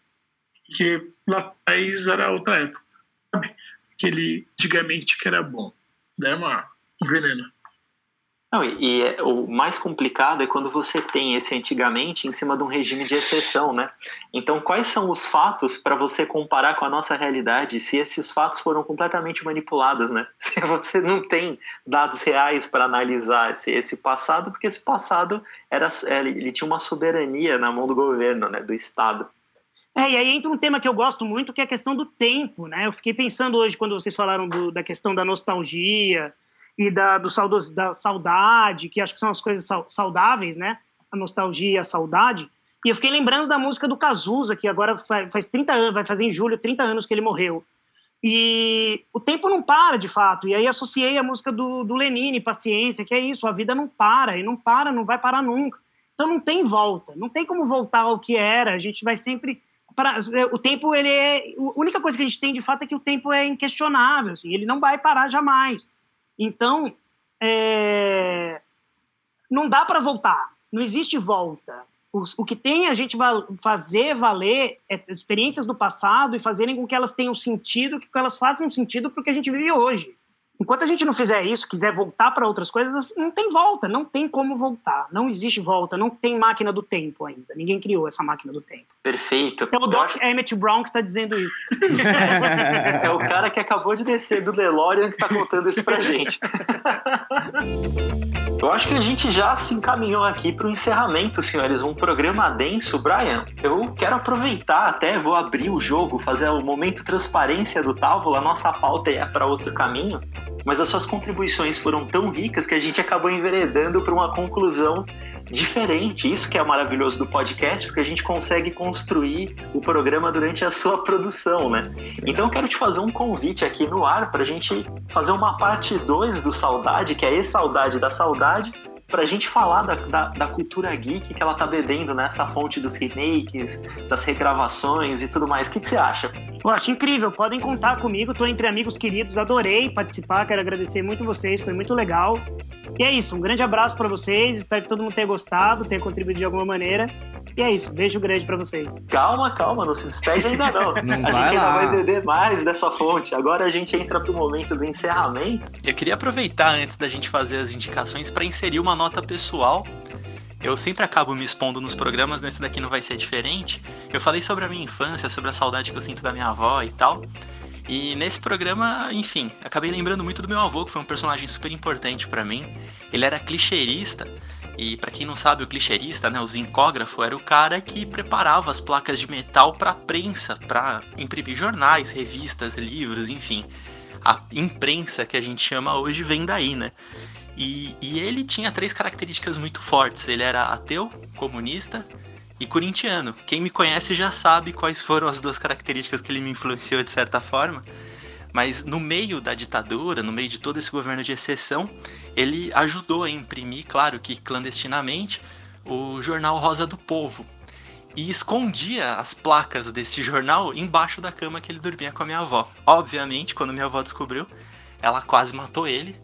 Que lá atrás era outra época. Sabe? Aquele antigamente que era bom. Daí é uma, um veneno. Não, e, e é- o mais complicado é quando você tem esse antigamente em cima de um regime de exceção, né? Então, quais são os fatos para você comparar com a nossa realidade se esses fatos foram completamente manipulados, né? Se você não tem dados reais para analisar esse, esse passado, porque esse passado era, ele, ele tinha uma soberania na mão do governo, né? Do Estado. É, e aí entra um tema que eu gosto muito, que é a questão do tempo, né? Eu fiquei pensando hoje, quando vocês falaram do- da questão da nostalgia e da, do saudos, da saudade, que acho que são as coisas sau- saudáveis, né? A nostalgia e a saudade. E eu fiquei lembrando da música do Cazuza, que agora fa- faz 30 anos, vai fazer em julho 30 anos que ele morreu. E o tempo não para, de fato. E aí associei a música do, do Lenine, Paciência, que é isso, a vida não para, e não para, não vai parar nunca. Então não tem volta, não tem como voltar ao que era, a gente vai sempre... Para, o tempo, ele é... A única coisa que a gente tem, de fato, é que o tempo é inquestionável, assim, ele não vai parar jamais. Então, é, não dá para voltar, não existe volta. O, o que tem a gente va- fazer valer é experiências do passado e fazerem com que elas tenham sentido, que elas façam sentido para o que a gente vive hoje. Enquanto a gente não fizer isso, quiser voltar para outras coisas, não tem volta, não tem como voltar, não existe volta, não tem máquina do tempo ainda. Ninguém criou essa máquina do tempo. Perfeito. É o Doc acho- Emmett Brown que está dizendo isso. É o cara que acabou de descer do DeLorean que tá contando isso pra gente. Eu acho que a gente já se encaminhou aqui para o encerramento, senhores. Um programa denso. Brian, eu quero aproveitar até, vou abrir o jogo, fazer o momento transparência do Távola. A nossa pauta é para outro caminho, mas as suas contribuições foram tão ricas que a gente acabou enveredando para uma conclusão diferente. Isso que é maravilhoso do podcast, porque a gente consegue construir o programa durante a sua produção, né? Então eu quero te fazer um convite aqui no ar para a gente fazer uma parte 2 do Saudade, que é esse Saudade da Saudade, para a gente falar da, da, da cultura geek que ela tá bebendo nessa fonte dos remakes, das regravações e tudo mais. O que, que você acha? Eu acho incrível, podem contar comigo, tô entre amigos queridos, adorei participar, quero agradecer muito vocês, foi muito legal. E é isso, um grande abraço para vocês, espero que todo mundo tenha gostado, tenha contribuído de alguma maneira. E é isso, beijo grande pra vocês. Calma, calma, não se despede ainda não. Não a gente ainda lá. vai beber mais dessa fonte. Agora a gente entra pro momento do encerramento. Eu queria aproveitar antes da gente fazer as indicações para inserir uma nota pessoal. Eu sempre acabo me expondo nos programas, nesse daqui não vai ser diferente. Eu falei sobre a minha infância, sobre a saudade que eu sinto da minha avó e tal. E nesse programa, enfim, acabei lembrando muito do meu avô, que foi um personagem super importante para mim. Ele era clicheirista, e para quem não sabe, o clicheirista, né, o zincógrafo, era o cara que preparava as placas de metal para prensa, para imprimir jornais, revistas, livros, enfim. A imprensa que a gente chama hoje vem daí, né? E, e ele tinha três características muito fortes. Ele era ateu, comunista e corintiano. Quem me conhece já sabe quais foram as duas características que ele me influenciou de certa forma. Mas no meio da ditadura, no meio de todo esse governo de exceção, ele ajudou a imprimir, claro que clandestinamente, o jornal Rosa do Povo. E escondia as placas desse jornal embaixo da cama que ele dormia com a minha avó. Obviamente, quando minha avó descobriu, ela quase matou ele.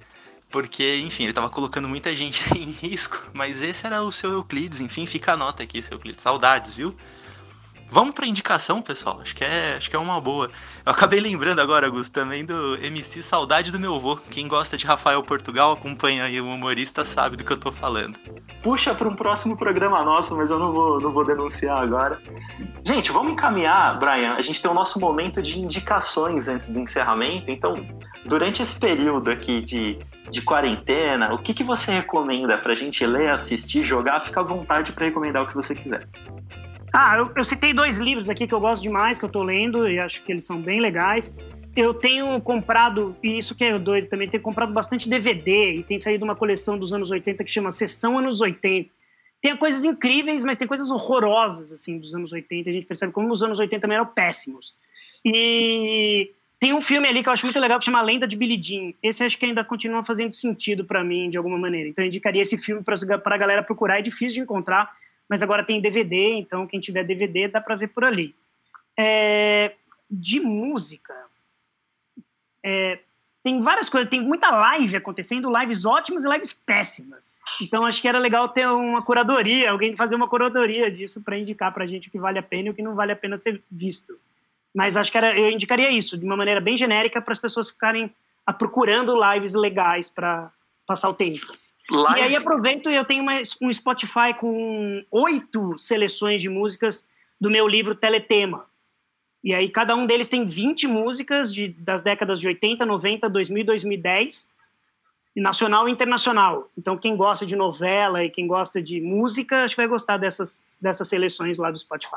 Porque, enfim, ele tava colocando muita gente em risco. Mas esse era o seu Euclides. Enfim, fica a nota aqui, seu Euclides. Saudades, viu? Vamos pra indicação, pessoal. Acho que é, acho que é uma boa. Eu acabei lembrando agora, Augusto, também do MC Saudade do Meu Vô. Quem gosta de Rafael Portugal, acompanha aí o humorista, sabe do que eu tô falando. Puxa para um próximo programa nosso, mas eu não vou, não vou denunciar agora. Gente, vamos encaminhar, Brian. A gente tem o nosso momento de indicações antes do encerramento. Então, durante esse período aqui de, de quarentena, o que, que você recomenda pra gente ler, assistir, jogar? Fica à vontade para recomendar o que você quiser. Ah, eu, eu citei dois livros aqui que eu gosto demais, que eu tô lendo, e acho que eles são bem legais. Eu tenho comprado, e isso que é doido também, tenho comprado bastante DVD, e tem saído uma coleção dos anos 80 que chama Sessão Anos 80. Tem coisas incríveis, mas tem coisas horrorosas, assim, dos anos 80. A gente percebe como os anos 80 também eram péssimos. E tem um filme ali que eu acho muito legal que chama A Lenda de Billie Jean. Esse acho que ainda continua fazendo sentido pra mim, de alguma maneira. Então eu indicaria esse filme pra, pra galera procurar. É difícil de encontrar, mas agora tem DVD, então quem tiver DVD dá pra ver por ali. É, de música, é, tem várias coisas, tem muita live acontecendo, lives ótimas e lives péssimas. Então acho que era legal ter uma curadoria, alguém fazer uma curadoria disso para indicar pra gente o que vale a pena e o que não vale a pena ser visto. Mas acho que era, eu indicaria isso de uma maneira bem genérica para as pessoas ficarem ah, procurando lives legais para passar o tempo. Live, E aí aproveito e eu tenho uma- um Spotify com oito seleções de músicas do meu livro Teletema. E aí cada um deles tem 20 músicas de, das décadas de 80, 90, 2000 e 2010, e nacional e internacional. Então quem gosta de novela e quem gosta de música, acho que vai gostar dessas, dessas seleções lá do Spotify.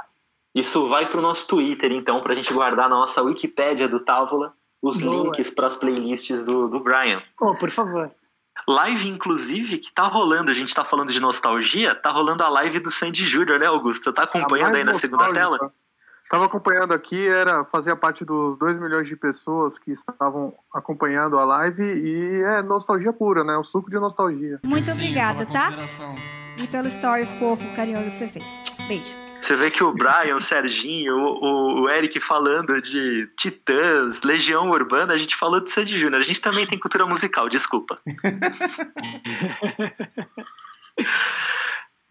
Isso vai pro nosso Twitter, então, pra gente guardar na nossa Wikipédia do Távola os Boa. links para as playlists do, do Brian. Oh, por favor. Live, inclusive, que tá rolando, a gente tá falando de nostalgia, tá rolando a live do Sandy Júnior, né, Augusto? Você tá acompanhando aí na segunda tela? nostálgica. Tava acompanhando aqui, era fazia parte dos 2 milhões de pessoas que estavam acompanhando a live e é nostalgia pura, né? O suco de nostalgia. Muito obrigada, tá? E pelo story fofo, carinhoso que você fez. Beijo. Você vê que o Brian, o Serginho, o, o- Eric falando de Titãs, Legião Urbana, a gente falou de Sandy Júnior. A gente também tem cultura musical, desculpa.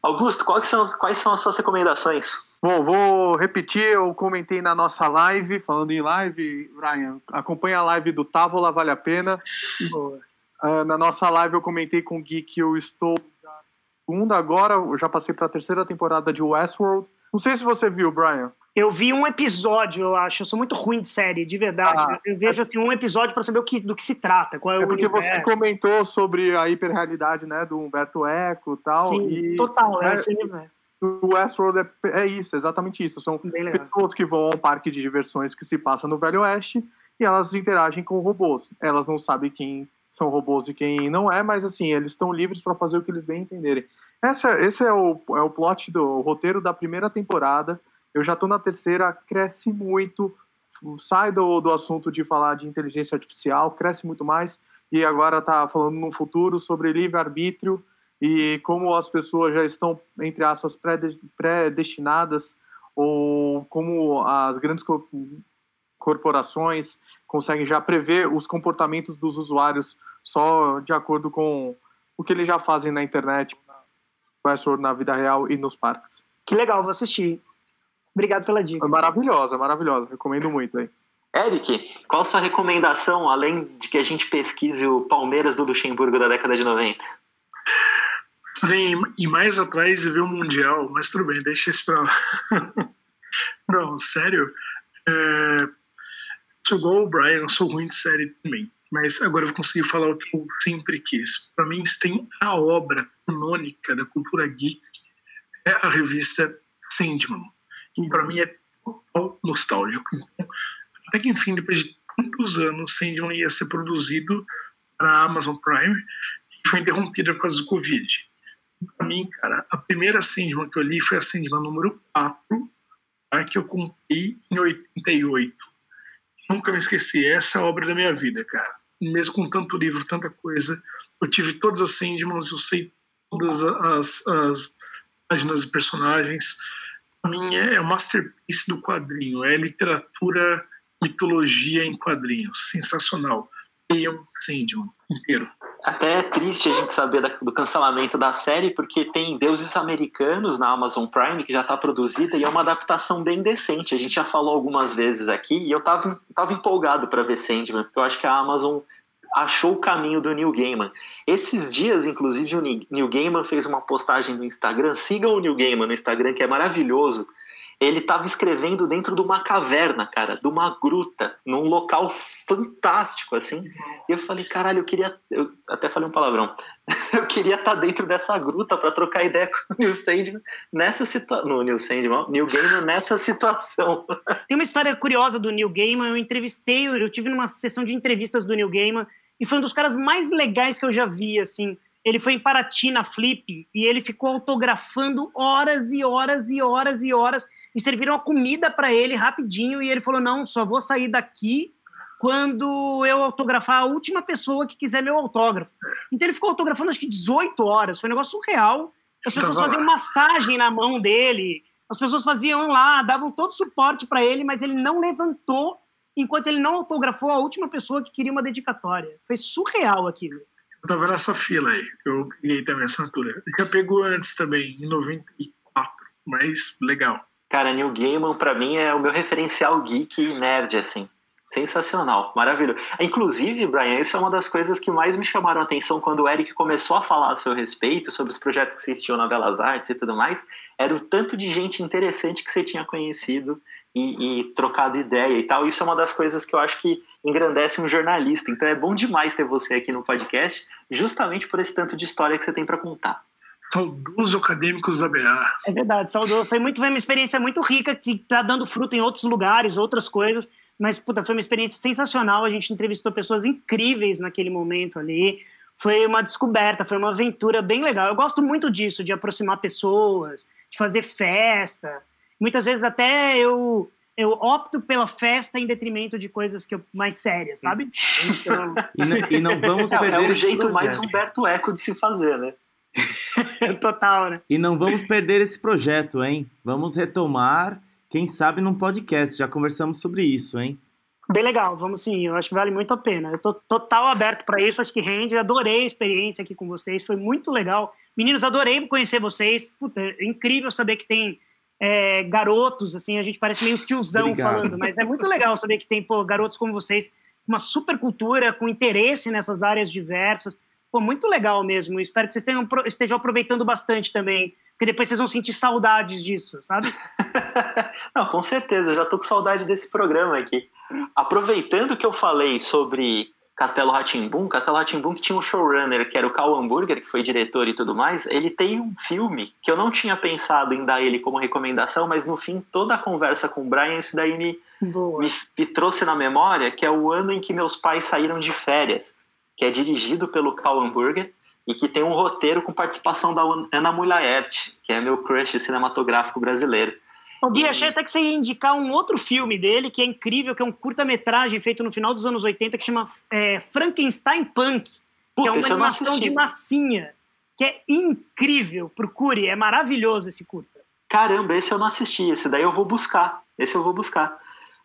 Augusto, quais são, as- quais são as suas recomendações? Bom, vou repetir, eu comentei na nossa live, falando em live, Brian, acompanha a live do Távola, vale a pena. Ah, na nossa live eu comentei com o Gui que eu estou segunda agora, eu já passei para a terceira temporada de Westworld. Não sei se você viu, Brian. Eu vi um episódio, eu acho. Eu sou muito ruim de série, de verdade. Ah. eu vejo assim um episódio para saber que, do que se trata, qual é, É o porque você universo. comentou sobre a hiperrealidade, né, do Humberto Eco e tal. Sim, e total, é né, esse universo. o Westworld é, é isso, exatamente isso. São Bem pessoas que vão a um parque de diversões que se passa no Velho Oeste e elas interagem com robôs. Elas não sabem quem são robôs e quem não é, mas assim, eles estão livres para fazer o que eles bem entenderem. Essa, esse é o, é o plot do o roteiro da primeira temporada. Eu já tô na terceira, cresce muito, sai do, do assunto de falar de inteligência artificial, cresce muito mais, e agora tá falando no futuro sobre livre-arbítrio e como as pessoas já estão, entre aspas, prede- predestinadas, ou como as grandes co- corporações conseguem já prever os comportamentos dos usuários só de acordo com o que eles já fazem na internet, na vida real e nos parques. Que legal, vou assistir. Obrigado pela dica. É maravilhosa, maravilhosa. Recomendo muito aí. Eric, qual a sua recomendação, além de que a gente pesquise o Palmeiras do Luxemburgo da década de 90? Podem ir mais atrás e ver o Mundial, mas tudo bem, deixa isso pra lá. Não, sério. É, sou igual o Brian, eu sou ruim de série também. Mas agora eu vou conseguir falar o que eu sempre quis. Para mim, tem a obra canônica da cultura geek, é a revista Sandman. E para mim é total nostálgico. Então, até que enfim, depois de tantos anos, Sandman ia ser produzido para a Amazon Prime e foi interrompida por causa do Covid. Para mim, cara, a primeira Sandman que eu li foi a Sandman número 4, tá, que eu comprei em 88. Nunca me esqueci, essa é a obra da minha vida, cara. Mesmo com tanto livro, tanta coisa, eu tive todas as Sandmans, eu sei todas as, as páginas e personagens. Para mim é o masterpiece do quadrinho, é literatura, mitologia em quadrinhos, sensacional. Leiam Sandman inteiro. Até é triste a gente saber da- do cancelamento da série, porque tem Deuses Americanos na Amazon Prime, que já está produzida, e é uma adaptação bem decente. A gente já falou algumas vezes aqui, e eu tava, tava empolgado para ver Sandman, porque eu acho que a Amazon achou o caminho do Neil Gaiman. Esses dias, inclusive, o Neil Gaiman fez uma postagem no Instagram. Sigam o Neil Gaiman no Instagram, que é maravilhoso. Ele estava escrevendo dentro de uma caverna, cara, de uma gruta, num local fantástico, assim. E eu falei, caralho, eu queria. Eu até falei um palavrão. Eu queria estar dentro dessa gruta para trocar ideia com o Neil Sandman nessa situação. No Neil Sandman, Neil Gaiman nessa situação. Tem uma história curiosa do Neil Gaiman. Eu entrevistei, eu tive numa sessão de entrevistas do Neil Gaiman e foi um dos caras mais legais que eu já vi, assim. Ele foi em Paraty na Flip e ele ficou autografando horas e horas e horas e horas e serviram a comida para ele rapidinho e ele falou: "Não, só vou sair daqui quando eu autografar a última pessoa que quiser meu autógrafo". Então ele ficou autografando acho que 18 horas, foi um negócio surreal. As pessoas Tava lá. faziam massagem na mão dele, as pessoas faziam lá, davam todo suporte para ele, mas ele não levantou enquanto ele não autografou a última pessoa que queria uma dedicatória. Foi surreal aquilo. Eu tava nessa fila aí, eu peguei também a assinatura. Já pegou antes também, em 94, mas legal. Cara, Neil Gaiman, pra mim, é o meu referencial geek e nerd, assim. Sensacional, maravilhoso. Inclusive, Brian, isso é uma das coisas que mais me chamaram a atenção quando o Eric começou a falar a seu respeito, sobre os projetos que existiam na Belas Artes e tudo mais, era o tanto de gente interessante que você tinha conhecido e, e trocado ideia e tal. Isso é uma das coisas que eu acho que engrandece um jornalista. Então é bom demais ter você aqui no podcast, justamente por esse tanto de história que você tem para contar. Saudoso acadêmicos da BA. É verdade, saudou. Foi muito, foi uma experiência muito rica que tá dando fruto em outros lugares, outras coisas. Mas, puta, foi uma experiência sensacional. A gente entrevistou pessoas incríveis naquele momento ali. Foi uma descoberta, foi uma aventura bem legal. Eu gosto muito disso, de aproximar pessoas, de fazer festa. Muitas vezes até eu, eu opto pela festa em detrimento de coisas que eu, mais sérias, sabe? Então, E, n- e não vamos É, é perder o esse jeito projeto. mais Humberto Eco de se fazer, né? total, né? E não vamos perder esse projeto, hein? Vamos retomar, quem sabe, num podcast. Já conversamos sobre isso, hein? Bem legal, vamos sim, eu acho que vale muito a pena. Eu tô total aberto para isso, acho que rende. Adorei a experiência aqui com vocês, foi muito legal. Meninos, adorei conhecer vocês. Puta, é incrível saber que tem é, garotos, assim, a gente parece meio tiozão Obrigado. falando, mas é muito legal saber que tem pô, garotos como vocês, uma super cultura, com interesse nessas áreas diversas. Pô, muito legal mesmo. Espero que vocês tenham, estejam aproveitando bastante também, porque depois vocês vão sentir saudades disso, sabe? Não, com certeza, eu já tô com saudade desse programa aqui. Aproveitando que eu falei sobre Castelo Ratimbum, Castelo Ratimbum que tinha um showrunner que era o Cal Hamburger, que foi diretor e tudo mais, ele tem um filme que eu não tinha pensado em dar ele como recomendação, mas no fim toda a conversa com o Brian isso daí me, me, me trouxe na memória, que é o ano em que meus pais saíram de férias, que é dirigido pelo Cal Hamburger e que tem um roteiro com participação da Ana Mulaert, que é meu crush cinematográfico brasileiro. O Gui, achei até que você ia indicar um outro filme dele, que é incrível, que é um curta-metragem feito no final dos anos 80, que chama é, Frankenstein Punk, que é Puta, uma animação de massinha, que é incrível. Procure, é maravilhoso esse curta. Caramba, esse eu não assisti, esse daí eu vou buscar, esse eu vou buscar.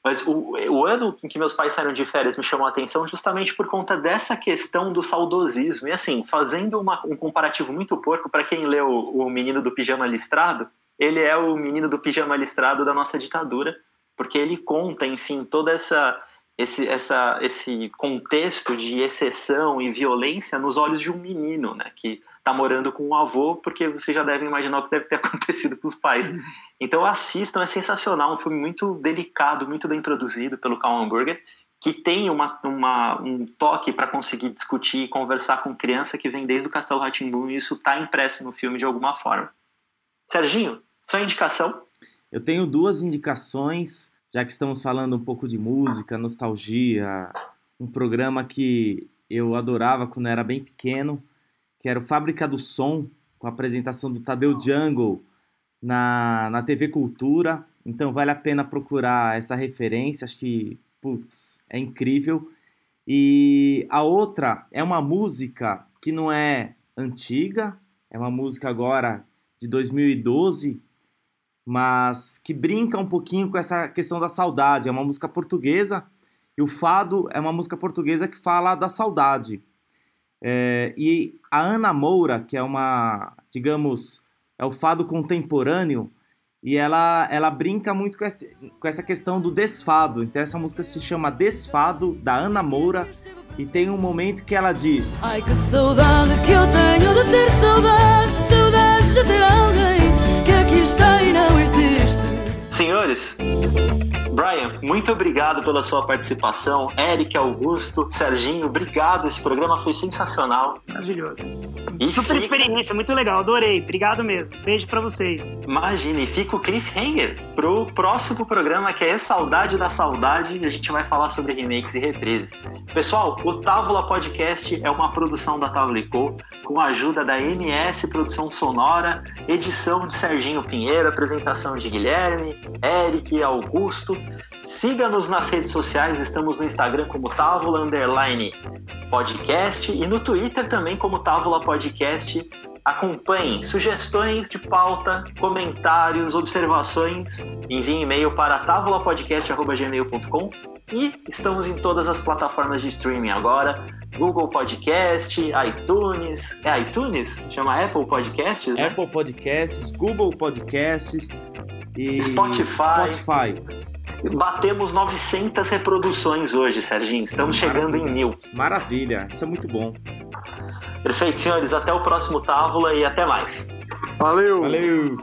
Mas o, o ano em que meus pais saíram de férias me chamou a atenção justamente por conta dessa questão do saudosismo. E assim, fazendo uma- um comparativo muito porco, para quem leu O Menino do Pijama Listrado, ele é o menino do pijama listrado da nossa ditadura, porque ele conta, enfim, toda essa esse, essa, esse contexto de exceção e violência nos olhos de um menino, né, que está morando com o avô, porque você já deve imaginar o que deve ter acontecido com os pais. Então assistam, é sensacional, um filme muito delicado, muito bem produzido pelo Carl Hamburger, que tem uma, uma um toque para conseguir discutir e conversar com criança que vem desde o Castelo Ratimbun e isso está impresso no filme de alguma forma. Serginho, sua indicação? Eu tenho duas indicações já que estamos falando um pouco de música, nostalgia, um programa que eu adorava quando era bem pequeno, que era o Fábrica do Som, com a apresentação do Tadeu Jungle na, na TV Cultura. Então vale a pena procurar essa referência, acho que, putz, é incrível. E a outra é uma música que não é antiga, é uma música agora de 2012, mas que brinca um pouquinho com essa questão da saudade. É uma música portuguesa e o fado é uma música portuguesa que fala da saudade. É, e a Ana Moura, que é uma, digamos, é o fado contemporâneo, e ela, ela brinca muito com, esse, com essa questão do desfado. Então essa música se chama Desfado, da Ana Moura, e tem um momento que ela diz... Ai que saudade que eu tenho de ter saudade, saudades de ter alguém que aqui está e não existe. Senhores, Brian, muito obrigado pela sua participação. Eric, Augusto, Serginho, obrigado. Esse programa foi sensacional. Maravilhoso. E Super fica- experiência, muito legal, adorei. Obrigado mesmo. Beijo pra vocês. Imagina, e fica o cliffhanger pro próximo programa que é Saudade da Saudade a gente vai falar sobre remakes e reprises. Pessoal, o Távola Podcast é uma produção da Távola Co, com a ajuda da MS Produção Sonora, edição de Serginho Pinheiro, apresentação de Guilherme, Eric, Augusto. Siga-nos nas redes sociais, estamos no Instagram como Távola Underline Podcast e no Twitter também como Távola Podcast. Acompanhem sugestões de pauta, comentários, observações. Envie e-mail para tavolapodcast.gmail.com e estamos em todas as plataformas de streaming agora. Google Podcast, iTunes. É iTunes? Chama Apple Podcasts, né? Apple Podcasts, Google Podcasts e Spotify. Spotify. Batemos 900 reproduções hoje, Serginho. Estamos chegando em mil. Maravilha, isso é muito bom. Perfeito, senhores. Até o próximo Távola e até mais. Valeu! Valeu!